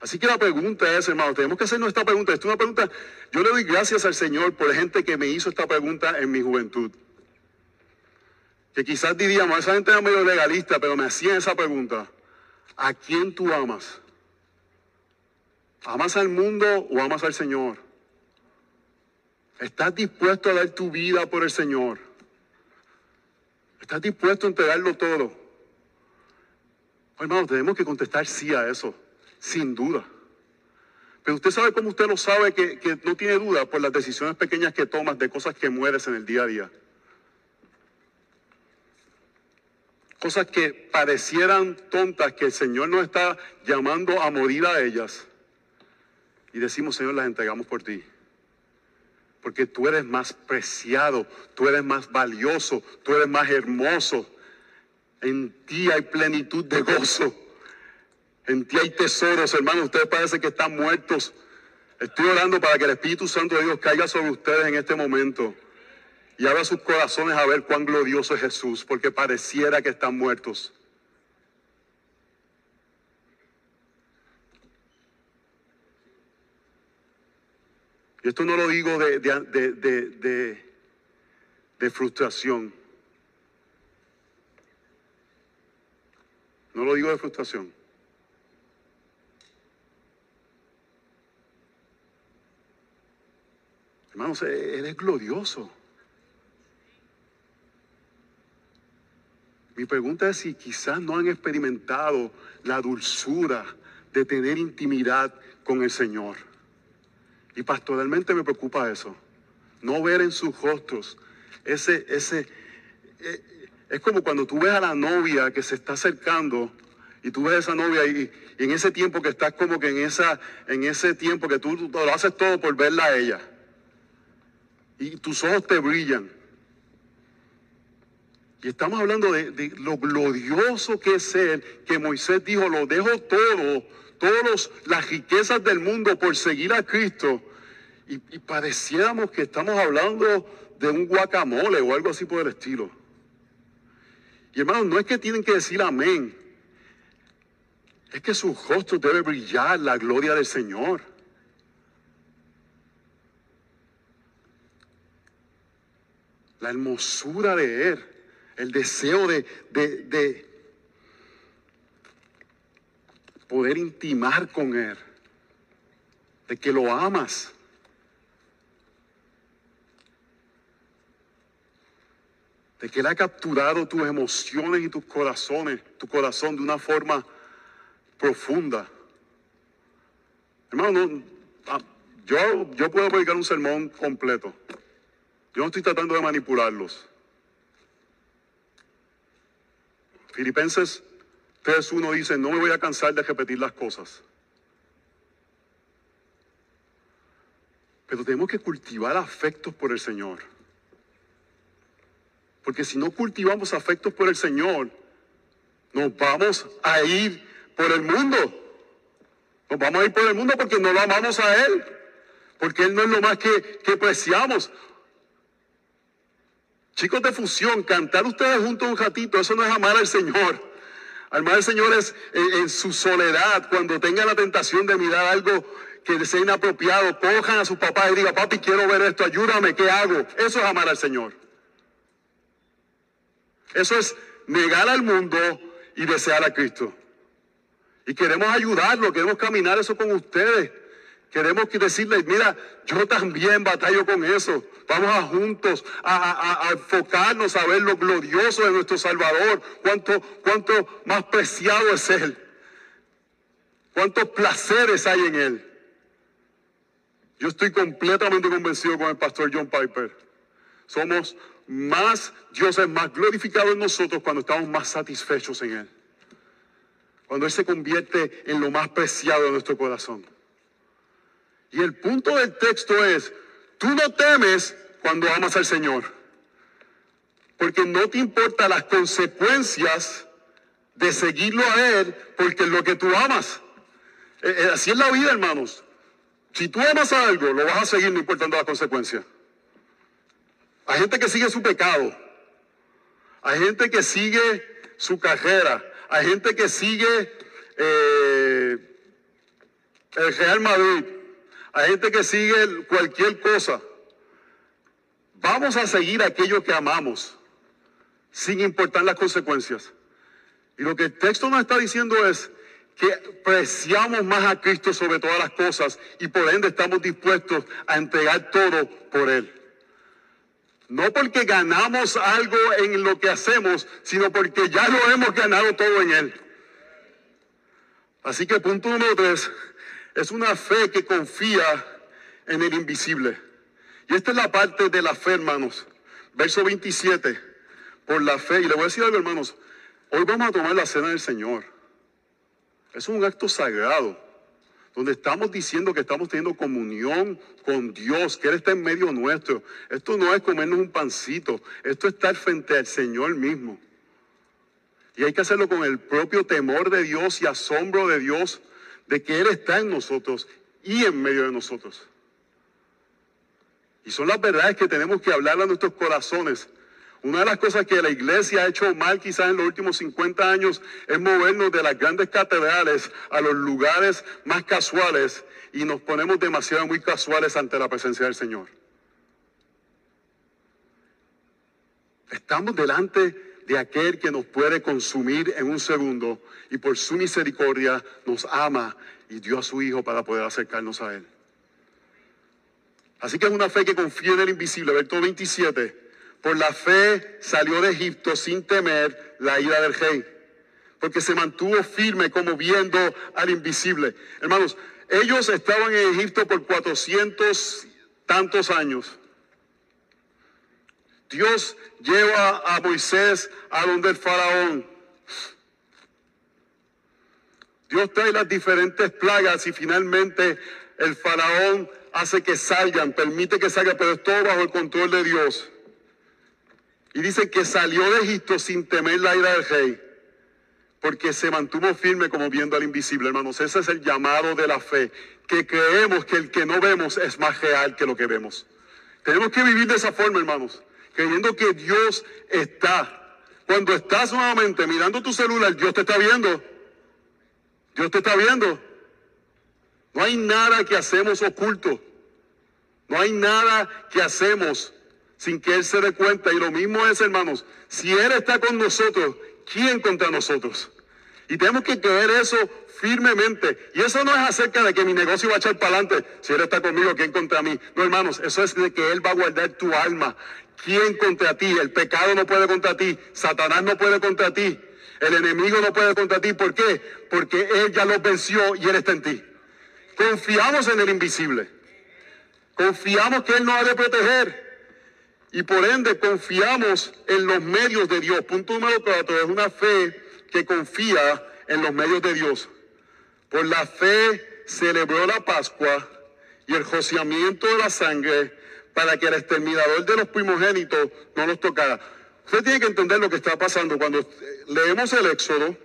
Así que la pregunta es, hermanos, tenemos que hacer nuestra pregunta. Esta es una pregunta, yo le doy gracias al Señor por gente que me hizo esta pregunta en mi juventud. Que quizás diríamos, esa gente era medio legalista, pero me hacían esa pregunta. ¿A quién tú amas? ¿Amas al mundo o amas al Señor? ¿Estás dispuesto a dar tu vida por el Señor? ¿Estás dispuesto a entregarlo todo? Pues, hermano, tenemos que contestar sí a eso, sin duda. Pero usted sabe cómo usted lo sabe que, que no tiene duda por las decisiones pequeñas que tomas de cosas que mueres en el día a día. Cosas que parecieran tontas, que el Señor nos está llamando a morir a ellas. Y decimos, Señor, las entregamos por ti. Porque tú eres más preciado, tú eres más valioso, tú eres más hermoso. En ti hay plenitud de gozo. En ti hay tesoros, hermanos. Ustedes parece que están muertos. Estoy orando para que el Espíritu Santo de Dios caiga sobre ustedes en este momento y abra sus corazones a ver cuán glorioso es Jesús, porque pareciera que están muertos. Y esto no lo digo de, de- de- de- frustración. No lo digo de frustración. Hermanos, Él es glorioso. Mi pregunta es si quizás no han experimentado la dulzura de tener intimidad con el Señor. Y pastoralmente me preocupa eso. No ver en sus rostros ese, ese, eh, es como cuando tú ves a la novia que se está acercando y tú ves a esa novia y, en ese tiempo que estás como que en esa, en ese tiempo que tú lo haces todo por verla a ella. Y tus ojos te brillan. Y estamos hablando de, lo glorioso que es Él, que Moisés dijo, lo dejo todo, todas las riquezas del mundo por seguir a Cristo. Y, y pareciéramos que estamos hablando de un guacamole o algo así por el estilo. Y hermanos, no es que tienen que decir amén, es que su rostro debe brillar la gloria del Señor. La hermosura de Él el deseo de, de- de poder intimar con Él, de que lo amas. De que Él ha capturado tus emociones y tus corazones, tu corazón de una forma profunda. Hermano, no- ah, yo, yo puedo predicar un sermón completo. Yo no estoy tratando de manipularlos. Filipenses 3.1 dice, no me voy a cansar de repetir las cosas. Pero tenemos que cultivar afectos por el Señor. Porque si no cultivamos afectos por el Señor, nos vamos a ir por el mundo. Nos vamos a ir por el mundo porque no lo amamos a Él. Porque Él no es lo más que, que preciamos. Chicos de fusión, cantar ustedes juntos un ratito, eso no es amar al Señor. Amar al Señor es en, en su soledad, cuando tengan la tentación de mirar algo que sea inapropiado, cojan a su papá y digan, papi, quiero ver esto, ayúdame, ¿qué hago? Eso es amar al Señor. Eso es negar al mundo y desear a Cristo. Y queremos ayudarlo, queremos caminar eso con ustedes. Queremos que decirle, mira, yo también batallo con eso. Vamos a juntos a, enfocarnos a ver lo glorioso de nuestro Salvador. Cuánto, cuánto más preciado es Él. Cuántos placeres hay en Él. Yo estoy completamente convencido con el pastor John Piper. Somos más, Dios es más glorificado en nosotros cuando estamos más satisfechos en Él. Cuando Él se convierte en lo más preciado de nuestro corazón. Y el punto del texto es, tú no temes cuando amas al Señor, porque no te importan las consecuencias de seguirlo a Él, porque es lo que tú amas. Eh, eh, así es la vida, hermanos. Si tú amas algo, lo vas a seguir no importando las consecuencias. Hay gente que sigue su pecado. Hay gente que sigue su carrera. Hay gente que sigue eh, el Real Madrid. Hay gente que sigue cualquier cosa. Vamos a seguir aquello que amamos, sin importar las consecuencias. Y lo que el texto nos está diciendo es que preciamos más a Cristo sobre todas las cosas y por ende estamos dispuestos a entregar todo por Él. No porque ganamos algo en lo que hacemos, sino porque ya lo hemos ganado todo en Él. Así que punto número tres, es una fe que confía en el invisible. Y esta es la parte de la fe, hermanos. Verso 27. Por la fe. Y le voy a decir algo, hermanos. Hoy vamos a tomar la cena del Señor. Es un acto sagrado. Donde estamos diciendo que estamos teniendo comunión con Dios, que Él está en medio nuestro. Esto no es comernos un pancito. Esto es estar frente al Señor mismo. Y hay que hacerlo con el propio temor de Dios y asombro de Dios de que Él está en nosotros y en medio de nosotros. Y son las verdades que tenemos que hablar a nuestros corazones. Una de las cosas que la iglesia ha hecho mal quizás en los últimos 50 años es movernos de las grandes catedrales a los lugares más casuales y nos ponemos demasiado muy casuales ante la presencia del Señor. Estamos delante de aquel que nos puede consumir en un segundo y por su misericordia nos ama y dio a su Hijo para poder acercarnos a Él. Así que es una fe que confía en el invisible. Verso 27. Por la fe salió de Egipto sin temer la ira del rey. Porque se mantuvo firme como viendo al invisible. Hermanos, ellos estaban en Egipto por cuatrocientos tantos años. Dios lleva a Moisés a donde el faraón. Dios trae las diferentes plagas y finalmente el faraón hace que salgan, permite que salgan, pero es todo bajo el control de Dios. Y dice que salió de Egipto sin temer la ira del rey, porque se mantuvo firme como viendo al invisible, hermanos. Ese es el llamado de la fe, que creemos que el que no vemos es más real que lo que vemos. Tenemos que vivir de esa forma, hermanos creyendo que Dios está. Cuando estás nuevamente mirando tu celular, Dios te está viendo. Dios te está viendo. No hay nada que hacemos oculto. No hay nada que hacemos sin que Él se dé cuenta. Y lo mismo es, hermanos, si Él está con nosotros, ¿quién contra nosotros? Y tenemos que creer eso firmemente. Y eso no es acerca de que mi negocio va a echar para adelante. Si Él está conmigo, ¿quién contra mí? No, hermanos, eso es de que Él va a guardar tu alma. ¿Quién contra ti? El pecado no puede contra ti. Satanás no puede contra ti. El enemigo no puede contra ti. ¿Por qué? Porque Él ya los venció y Él está en ti. Confiamos en el invisible. Confiamos que Él nos ha de proteger. Y por ende confiamos en los medios de Dios. Punto número cuatro es una fe que confía en los medios de Dios. Por la fe celebró la Pascua y el rociamiento de la sangre para que el exterminador de los primogénitos no los tocara. Usted tiene que entender lo que está pasando. Cuando leemos el Éxodo,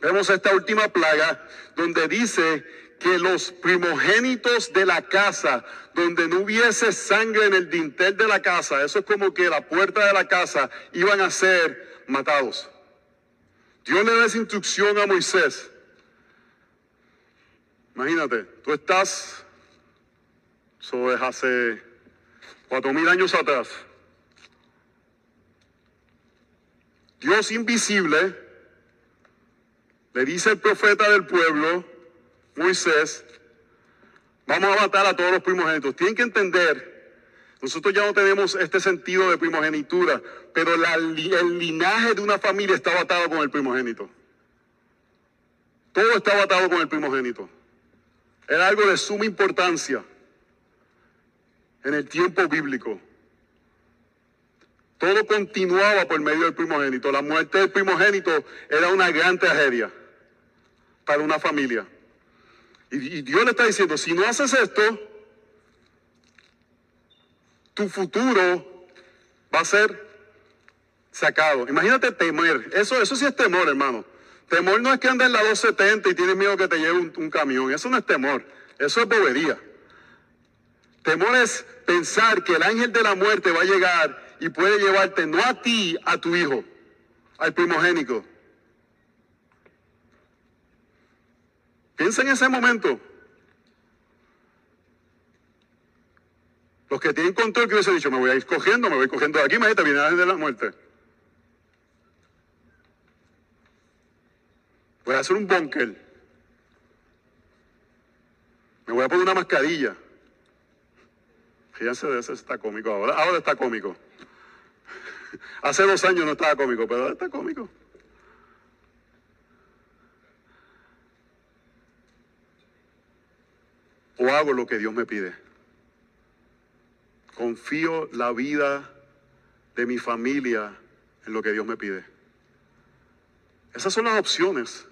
vemos esta última plaga donde dice que los primogénitos de la casa, donde no hubiese sangre en el dintel de la casa, eso es como que la puerta de la casa, iban a ser matados. Dios le da esa instrucción a Moisés. Imagínate, tú estás, eso es hace cuatro mil años atrás. Dios invisible le dice al profeta del pueblo, Moisés, Vamos a matar a todos los primogénitos. Tienen que entender, nosotros ya no tenemos este sentido de primogenitura, pero el linaje de una familia está atado con el primogénito. Todo estaba atado con el primogénito. Era algo de suma importancia en el tiempo bíblico. Todo continuaba por medio del primogénito. La muerte del primogénito era una gran tragedia para una familia. Y, Dios le está diciendo, si no haces esto, tu futuro va a ser sacado. Imagínate temer. Eso, eso sí es temor, hermano. Temor no es que andes en la 270 y tienes miedo que te lleve un, camión. Eso no es temor. Eso es bobería. Temor es pensar que el ángel de la muerte va a llegar y puede llevarte no a ti, a tu hijo, al primogénico. Piensa en ese momento. Los que tienen control que hubiese dicho, me voy a ir cogiendo, me voy cogiendo de aquí, me viene el ángel de la muerte. Voy a hacer un bunker. Me voy a poner una mascarilla. Fíjense de ese está cómico ahora. Ahora está cómico. Hace dos años no estaba cómico, pero ahora está cómico. O hago lo que Dios me pide. Confío la vida de mi familia en lo que Dios me pide. Esas son las opciones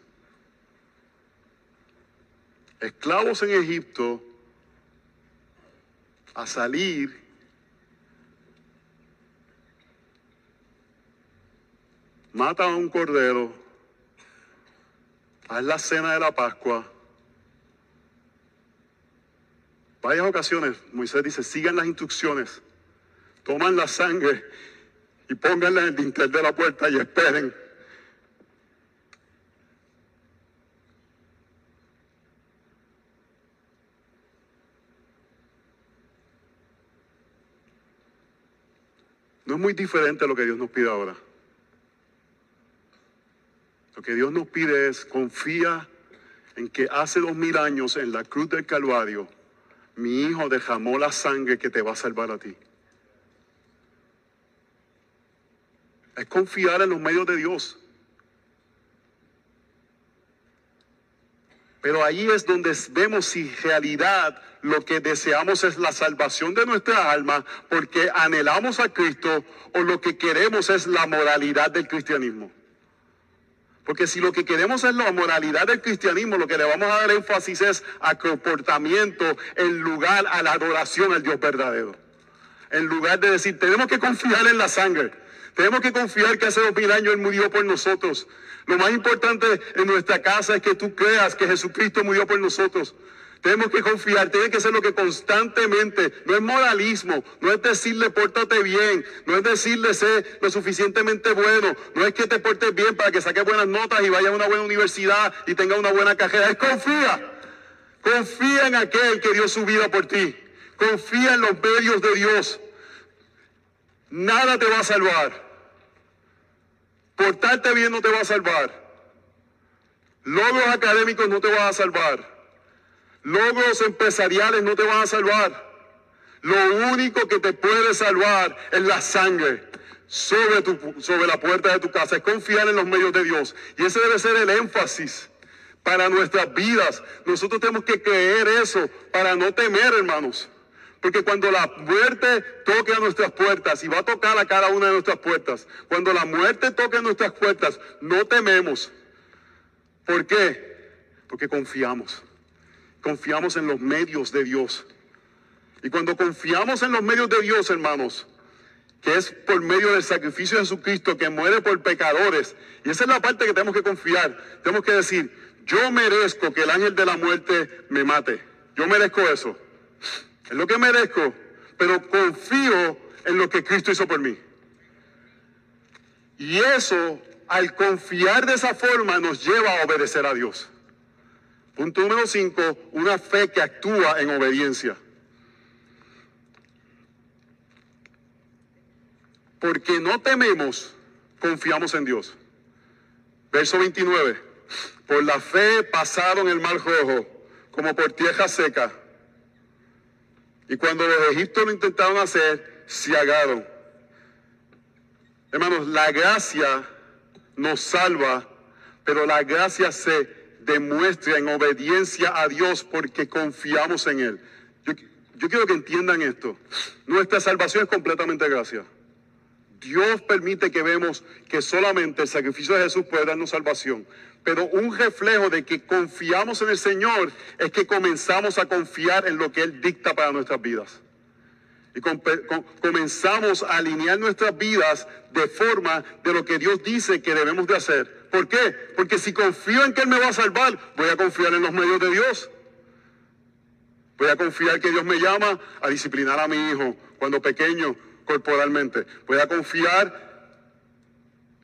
esclavos en Egipto a salir matan a un cordero, haz la cena de la Pascua. Varias ocasiones Moisés dice, sigan las instrucciones, toman la sangre y pónganla en el dintel de la puerta y esperen No es muy diferente a lo que Dios nos pide ahora. Lo que Dios nos pide es confía en que hace dos mil años en la cruz del Calvario mi hijo derramó la sangre que te va a salvar a ti. Es confiar en los medios de Dios. Pero ahí es donde vemos si realidad lo que deseamos es la salvación de nuestra alma porque anhelamos a Cristo o lo que queremos es la moralidad del cristianismo. Porque si lo que queremos es la moralidad del cristianismo, lo que le vamos a dar énfasis es a comportamiento en lugar a la adoración al Dios verdadero. En lugar de decir, tenemos que confiar en la sangre. Tenemos que confiar que hace dos mil años Él murió por nosotros. Lo más importante en nuestra casa es que tú creas que Jesucristo murió por nosotros. Tenemos que confiar, tiene que ser lo que constantemente, no es moralismo, no es decirle pórtate bien, no es decirle sé lo suficientemente bueno, no es que te portes bien para que saques buenas notas y vayas a una buena universidad y tengas una buena carrera, es confía. Confía en aquel que dio su vida por ti. Confía en los medios de Dios. Nada te va a salvar. Portarte bien no te va a salvar. Logros académicos no te van a salvar. Logros empresariales no te van a salvar. Lo único que te puede salvar es la sangre sobre, la puerta de tu casa. Es confiar en los medios de Dios. Y ese debe ser el énfasis para nuestras vidas. Nosotros tenemos que creer eso para no temer, hermanos. Porque cuando la muerte toque a nuestras puertas, y va a tocar a cada una de nuestras puertas, cuando la muerte toque a nuestras puertas, no tememos. ¿Por qué? Porque confiamos. Confiamos en los medios de Dios. Y cuando confiamos en los medios de Dios, hermanos, que es por medio del sacrificio de Jesucristo que muere por pecadores, y esa es la parte que tenemos que confiar, tenemos que decir, yo merezco que el ángel de la muerte me mate. Yo merezco eso. Es lo que merezco, pero confío en lo que Cristo hizo por mí. Y eso, al confiar de esa forma, nos lleva a obedecer a Dios. Punto número 5, una fe que actúa en obediencia. Porque no tememos, confiamos en Dios. Verso 29. Por la fe pasaron el mar rojo como por tierra seca Y cuando los egipcios lo intentaron hacer, se agaron. Hermanos, la gracia nos salva, pero la gracia se demuestra en obediencia a Dios porque confiamos en Él. Yo, quiero que entiendan esto. Nuestra salvación es completamente gracia. Dios permite que vemos que solamente el sacrificio de Jesús puede darnos salvación. Pero un reflejo de que confiamos en el Señor es que comenzamos a confiar en lo que Él dicta para nuestras vidas. Y comenzamos a alinear nuestras vidas de forma de lo que Dios dice que debemos de hacer. ¿Por qué? Porque si confío en que Él me va a salvar, voy a confiar en los medios de Dios. Voy a confiar que Dios me llama a disciplinar a mi hijo cuando pequeño corporalmente. Voy a confiar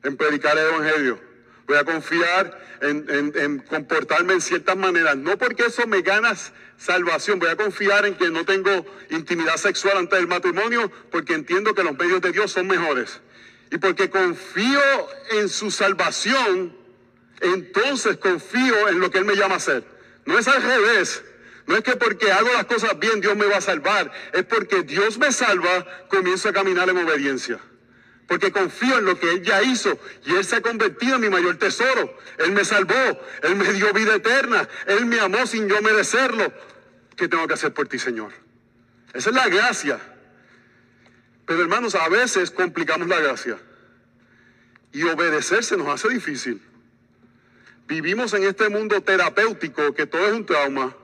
en predicar el Evangelio. Voy a confiar en, comportarme en ciertas maneras. No porque eso me gana salvación. Voy a confiar en que no tengo intimidad sexual antes del matrimonio porque entiendo que los medios de Dios son mejores. Y porque confío en su salvación, entonces confío en lo que Él me llama a hacer. No es al revés. No es que porque hago las cosas bien Dios me va a salvar. Es porque Dios me salva, comienzo a caminar en obediencia. Porque confío en lo que Él ya hizo y Él se ha convertido en mi mayor tesoro. Él me salvó, Él me dio vida eterna, Él me amó sin yo merecerlo. ¿Qué tengo que hacer por ti, Señor? Esa es la gracia. Pero hermanos, a veces complicamos la gracia. Y obedecerse nos hace difícil. Vivimos en este mundo terapéutico que todo es un trauma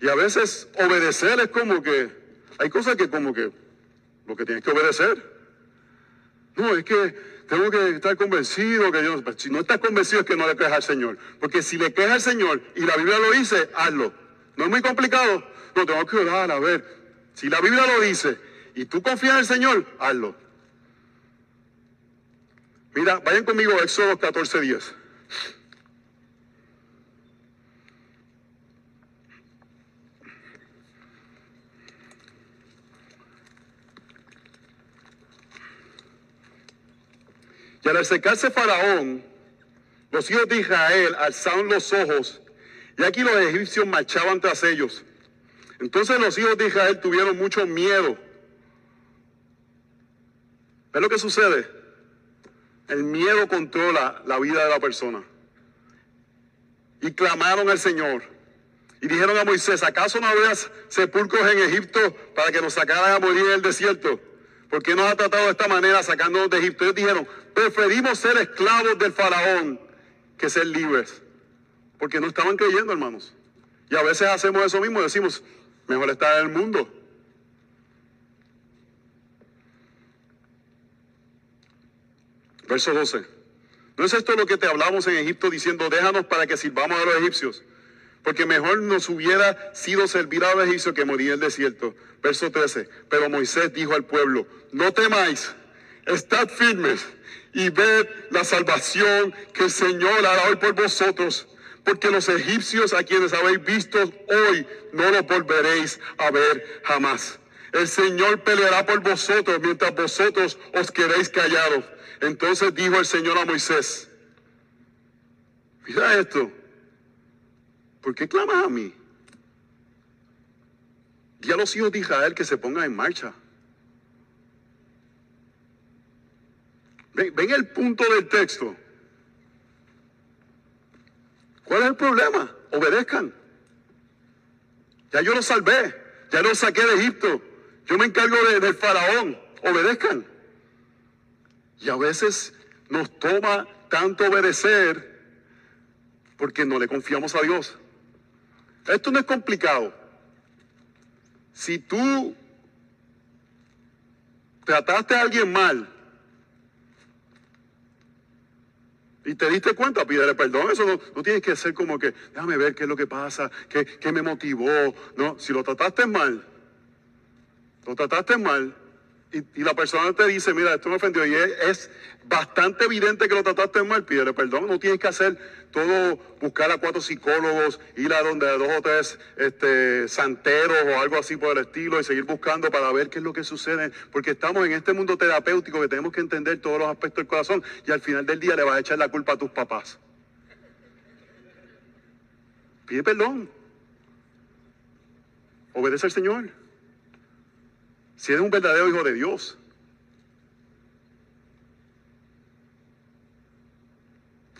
y a veces obedecer es como que, hay cosas que como que, lo que tienes que obedecer. No, es que tengo que estar convencido que yo, si no estás convencido es que no le creas al Señor. Porque si le crees al Señor y la Biblia lo dice, hazlo. No es muy complicado. No, tengo que orar, a ver. Si la Biblia lo dice y tú confías en el Señor, hazlo. Mira, vayan conmigo a Éxodo 14, 10. Y al acercarse Faraón, los hijos de Israel alzaron los ojos y aquí los egipcios marchaban tras ellos. Entonces los hijos de Israel tuvieron mucho miedo. ¿Ves lo que sucede? El miedo controla la vida de la persona. Y clamaron al Señor. Y dijeron a Moisés, ¿acaso no había sepulcros en Egipto para que nos sacaran a morir en el desierto? ¿Por qué nos ha tratado de esta manera sacándonos de Egipto? Ellos dijeron, preferimos ser esclavos del faraón que ser libres. Porque no estaban creyendo, hermanos. Y a veces hacemos eso mismo, decimos, mejor estar en el mundo. Verso 12. ¿No es esto lo que te hablamos en Egipto diciendo, déjanos para que sirvamos a los egipcios? Porque mejor nos hubiera sido servir a los egipcios que morir en el desierto. Verso 13, pero Moisés dijo al pueblo, no temáis, estad firmes y ved la salvación que el Señor hará hoy por vosotros, porque los egipcios a quienes habéis visto hoy no los volveréis a ver jamás. El Señor peleará por vosotros mientras vosotros os queréis callados. Entonces dijo el Señor a Moisés, mira esto, ¿Por qué clamas a mí? Di a los hijos de Israel que se pongan en marcha. Ven, el punto del texto. ¿Cuál es el problema? Obedezcan. Ya yo los salvé, ya los saqué de Egipto. Yo me encargo del faraón. Obedezcan. Y a veces nos toma tanto obedecer porque no le confiamos a Dios. Esto no es complicado. Si tú trataste a alguien mal y te diste cuenta, pídele perdón. Eso no, tienes que ser como que, déjame ver qué es lo que pasa, qué, qué me motivó. No, si lo trataste mal, lo trataste mal, y, la persona te dice, mira, esto me ofendió, y es, bastante evidente que lo trataste mal, pídele perdón, no tienes que hacer todo, buscar a cuatro psicólogos, ir a donde dos o tres este, santeros o algo así por el estilo y seguir buscando para ver qué es lo que sucede, porque estamos en este mundo terapéutico que tenemos que entender todos los aspectos del corazón y al final del día le vas a echar la culpa a tus papás. Pide perdón. Obedece al Señor. Si eres un verdadero hijo de Dios.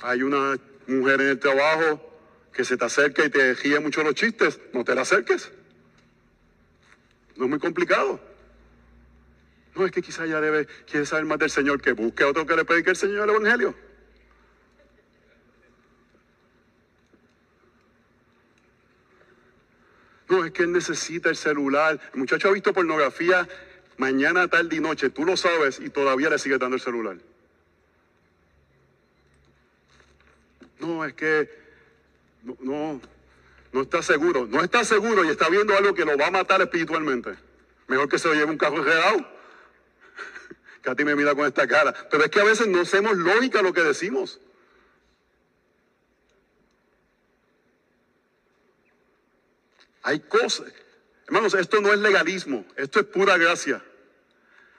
Hay una mujer en el trabajo que se te acerca y te ríe mucho los chistes, no te la acerques. No es muy complicado. No es que quizá ya debe, quiere saber más del Señor, que busque a otro que le predique el Señor el Evangelio. No, es que él necesita el celular. El muchacho ha visto pornografía mañana, tarde y noche. Tú lo sabes y todavía le sigue dando el celular. No, es que no, no, no está seguro. No está seguro y está viendo algo que lo va a matar espiritualmente. Mejor que se lo lleve un carro enredado. Katy me mira con esta cara. Pero es que a veces no hacemos lógica lo que decimos. Hay cosas. Hermanos, esto no es legalismo, esto es pura gracia.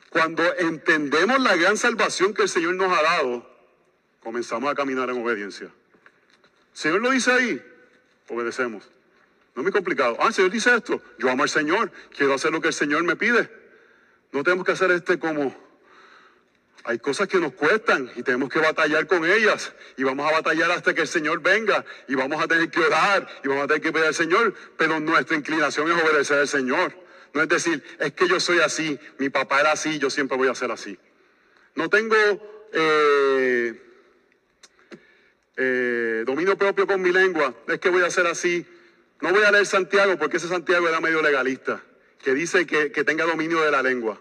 Cuando entendemos la gran salvación que el Señor nos ha dado, comenzamos a caminar en obediencia. El Señor lo dice ahí, obedecemos. No es muy complicado. Ah, el Señor dice esto. Yo amo al Señor, quiero hacer lo que el Señor me pide. No tenemos que hacer este como hay cosas que nos cuestan y tenemos que batallar con ellas. Y vamos a batallar hasta que el Señor venga. Y vamos a tener que orar y vamos a tener que pedir al Señor. Pero nuestra inclinación es obedecer al Señor. No es decir, es que yo soy así, mi papá era así, yo siempre voy a ser así. No tengo eh, eh, dominio propio con mi lengua, es que voy a ser así. No voy a leer Santiago porque ese Santiago era medio legalista, que dice que, que tenga dominio de la lengua,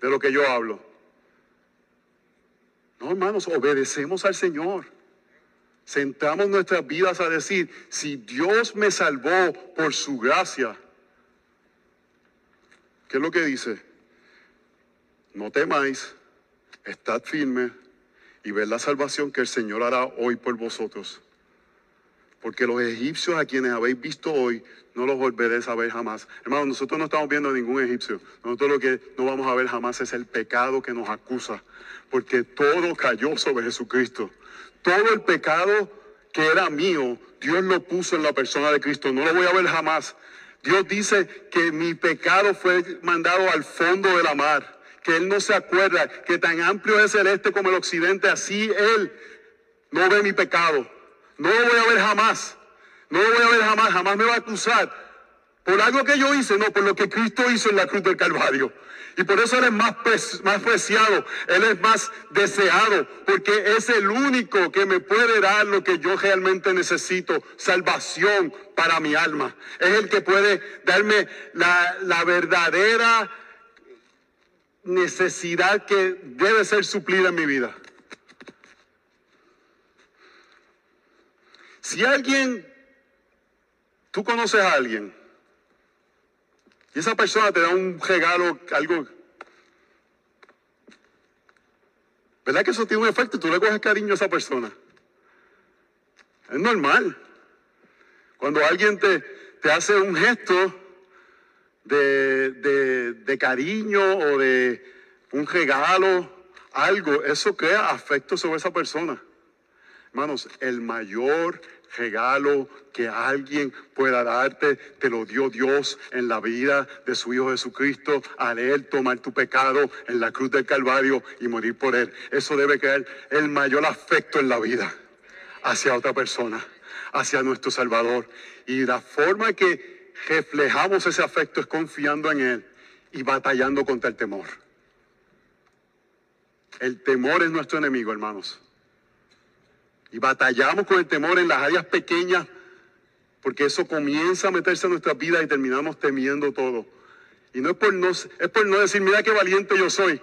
de lo que yo hablo. No, hermanos, obedecemos al Señor. Sentamos nuestras vidas a decir, si Dios me salvó por su gracia, ¿qué es lo que dice? No temáis, estad firmes y ver la salvación que el Señor hará hoy por vosotros. Porque los egipcios a quienes habéis visto hoy, no los volveréis a ver jamás. Hermanos, nosotros no estamos viendo a ningún egipcio. Nosotros lo que no vamos a ver jamás es el pecado que nos acusa porque todo cayó sobre Jesucristo. Todo el pecado que era mío, Dios lo puso en la persona de Cristo. No lo voy a ver jamás. Dios dice que mi pecado fue mandado al fondo de la mar, que Él no se acuerda, que tan amplio es el este como el occidente, así Él no ve mi pecado. No lo voy a ver jamás. No lo voy a ver jamás, jamás me va a acusar por algo que yo hice, no, por lo que Cristo hizo en la cruz del Calvario. Y por eso Él es más, más preciado, Él es más deseado, porque es el único que me puede dar lo que yo realmente necesito, salvación para mi alma. Es el que puede darme la, la verdadera necesidad que debe ser suplida en mi vida. Si alguien, tú conoces a alguien, y esa persona te da un regalo, algo. ¿Verdad que eso tiene un efecto? Tú le coges cariño a esa persona. Es normal. Cuando alguien te, te hace un gesto de, de, de cariño o de un regalo, algo, eso crea afecto sobre esa persona. Hermanos, el mayor regalo que alguien pueda darte, te lo dio Dios en la vida de su Hijo Jesucristo, al Él tomar tu pecado en la cruz del Calvario y morir por Él. Eso debe crear el mayor afecto en la vida hacia otra persona, hacia nuestro Salvador. Y la forma que reflejamos ese afecto es confiando en Él y batallando contra el temor. El temor es nuestro enemigo, hermanos. Y batallamos con el temor en las áreas pequeñas, porque eso comienza a meterse en nuestras vidas y terminamos temiendo todo. Y no es por no, es por no decir, mira qué valiente yo soy.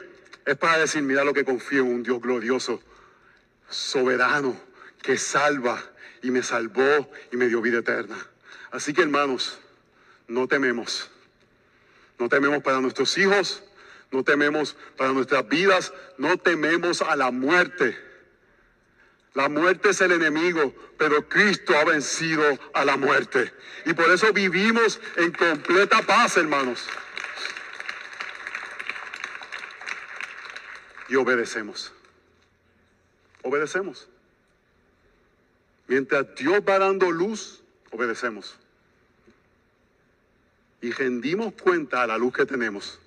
Es para decir, mira lo que confío en un Dios glorioso, soberano, que salva y me salvó y me dio vida eterna. Así que hermanos, no tememos. No tememos para nuestros hijos, no tememos para nuestras vidas, no tememos a la muerte la muerte es el enemigo, pero Cristo ha vencido a la muerte. Y por eso vivimos en completa paz, hermanos. Y obedecemos. Obedecemos. Mientras Dios va dando luz, obedecemos. Y rendimos cuenta a la luz que tenemos.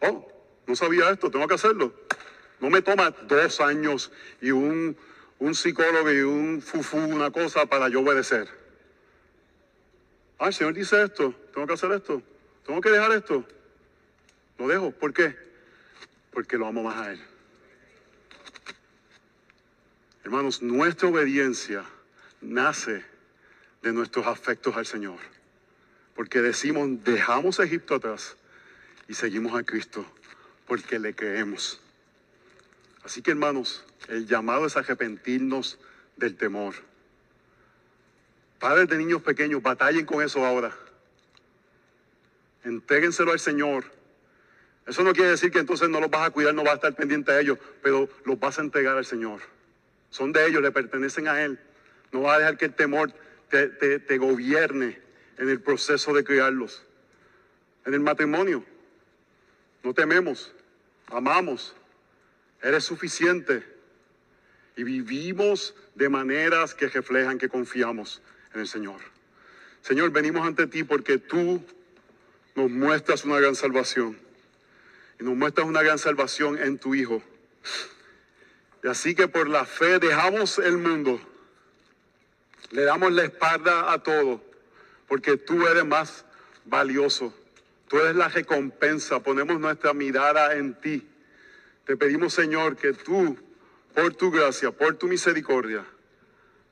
Oh, no sabía esto, tengo que hacerlo. No me toma dos años y un, un psicólogo y un fufu, una cosa para yo obedecer. Ah, el Señor dice esto, tengo que hacer esto, tengo que dejar esto. Lo dejo, ¿por qué? Porque lo amo más a Él. Hermanos, nuestra obediencia nace de nuestros afectos al Señor. Porque decimos, dejamos Egipto atrás y seguimos a Cristo porque le creemos. Así que hermanos, el llamado es arrepentirnos del temor. Padres de niños pequeños, batallen con eso ahora. Entréguenselo al Señor. Eso no quiere decir que entonces no los vas a cuidar, no vas a estar pendiente de ellos, pero los vas a entregar al Señor. Son de ellos, le pertenecen a Él. No vas a dejar que el temor te, te gobierne en el proceso de criarlos. En el matrimonio, no tememos, amamos, eres suficiente y vivimos de maneras que reflejan que confiamos en el Señor. Señor, venimos ante ti porque tú nos muestras una gran salvación y nos muestras una gran salvación en tu Hijo. Y así que por la fe dejamos el mundo, le damos la espalda a todo, porque tú eres más valioso, tú eres la recompensa, ponemos nuestra mirada en ti. Te pedimos, Señor, que tú, por tu gracia, por tu misericordia,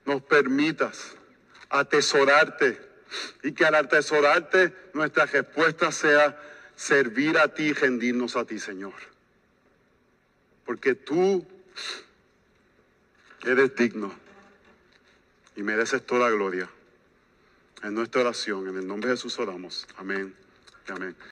nos permitas atesorarte y que al atesorarte nuestra respuesta sea servir a ti y rendirnos a ti, Señor. Porque tú eres digno y mereces toda gloria. En nuestra oración, en el nombre de Jesús oramos. Amén. Amén.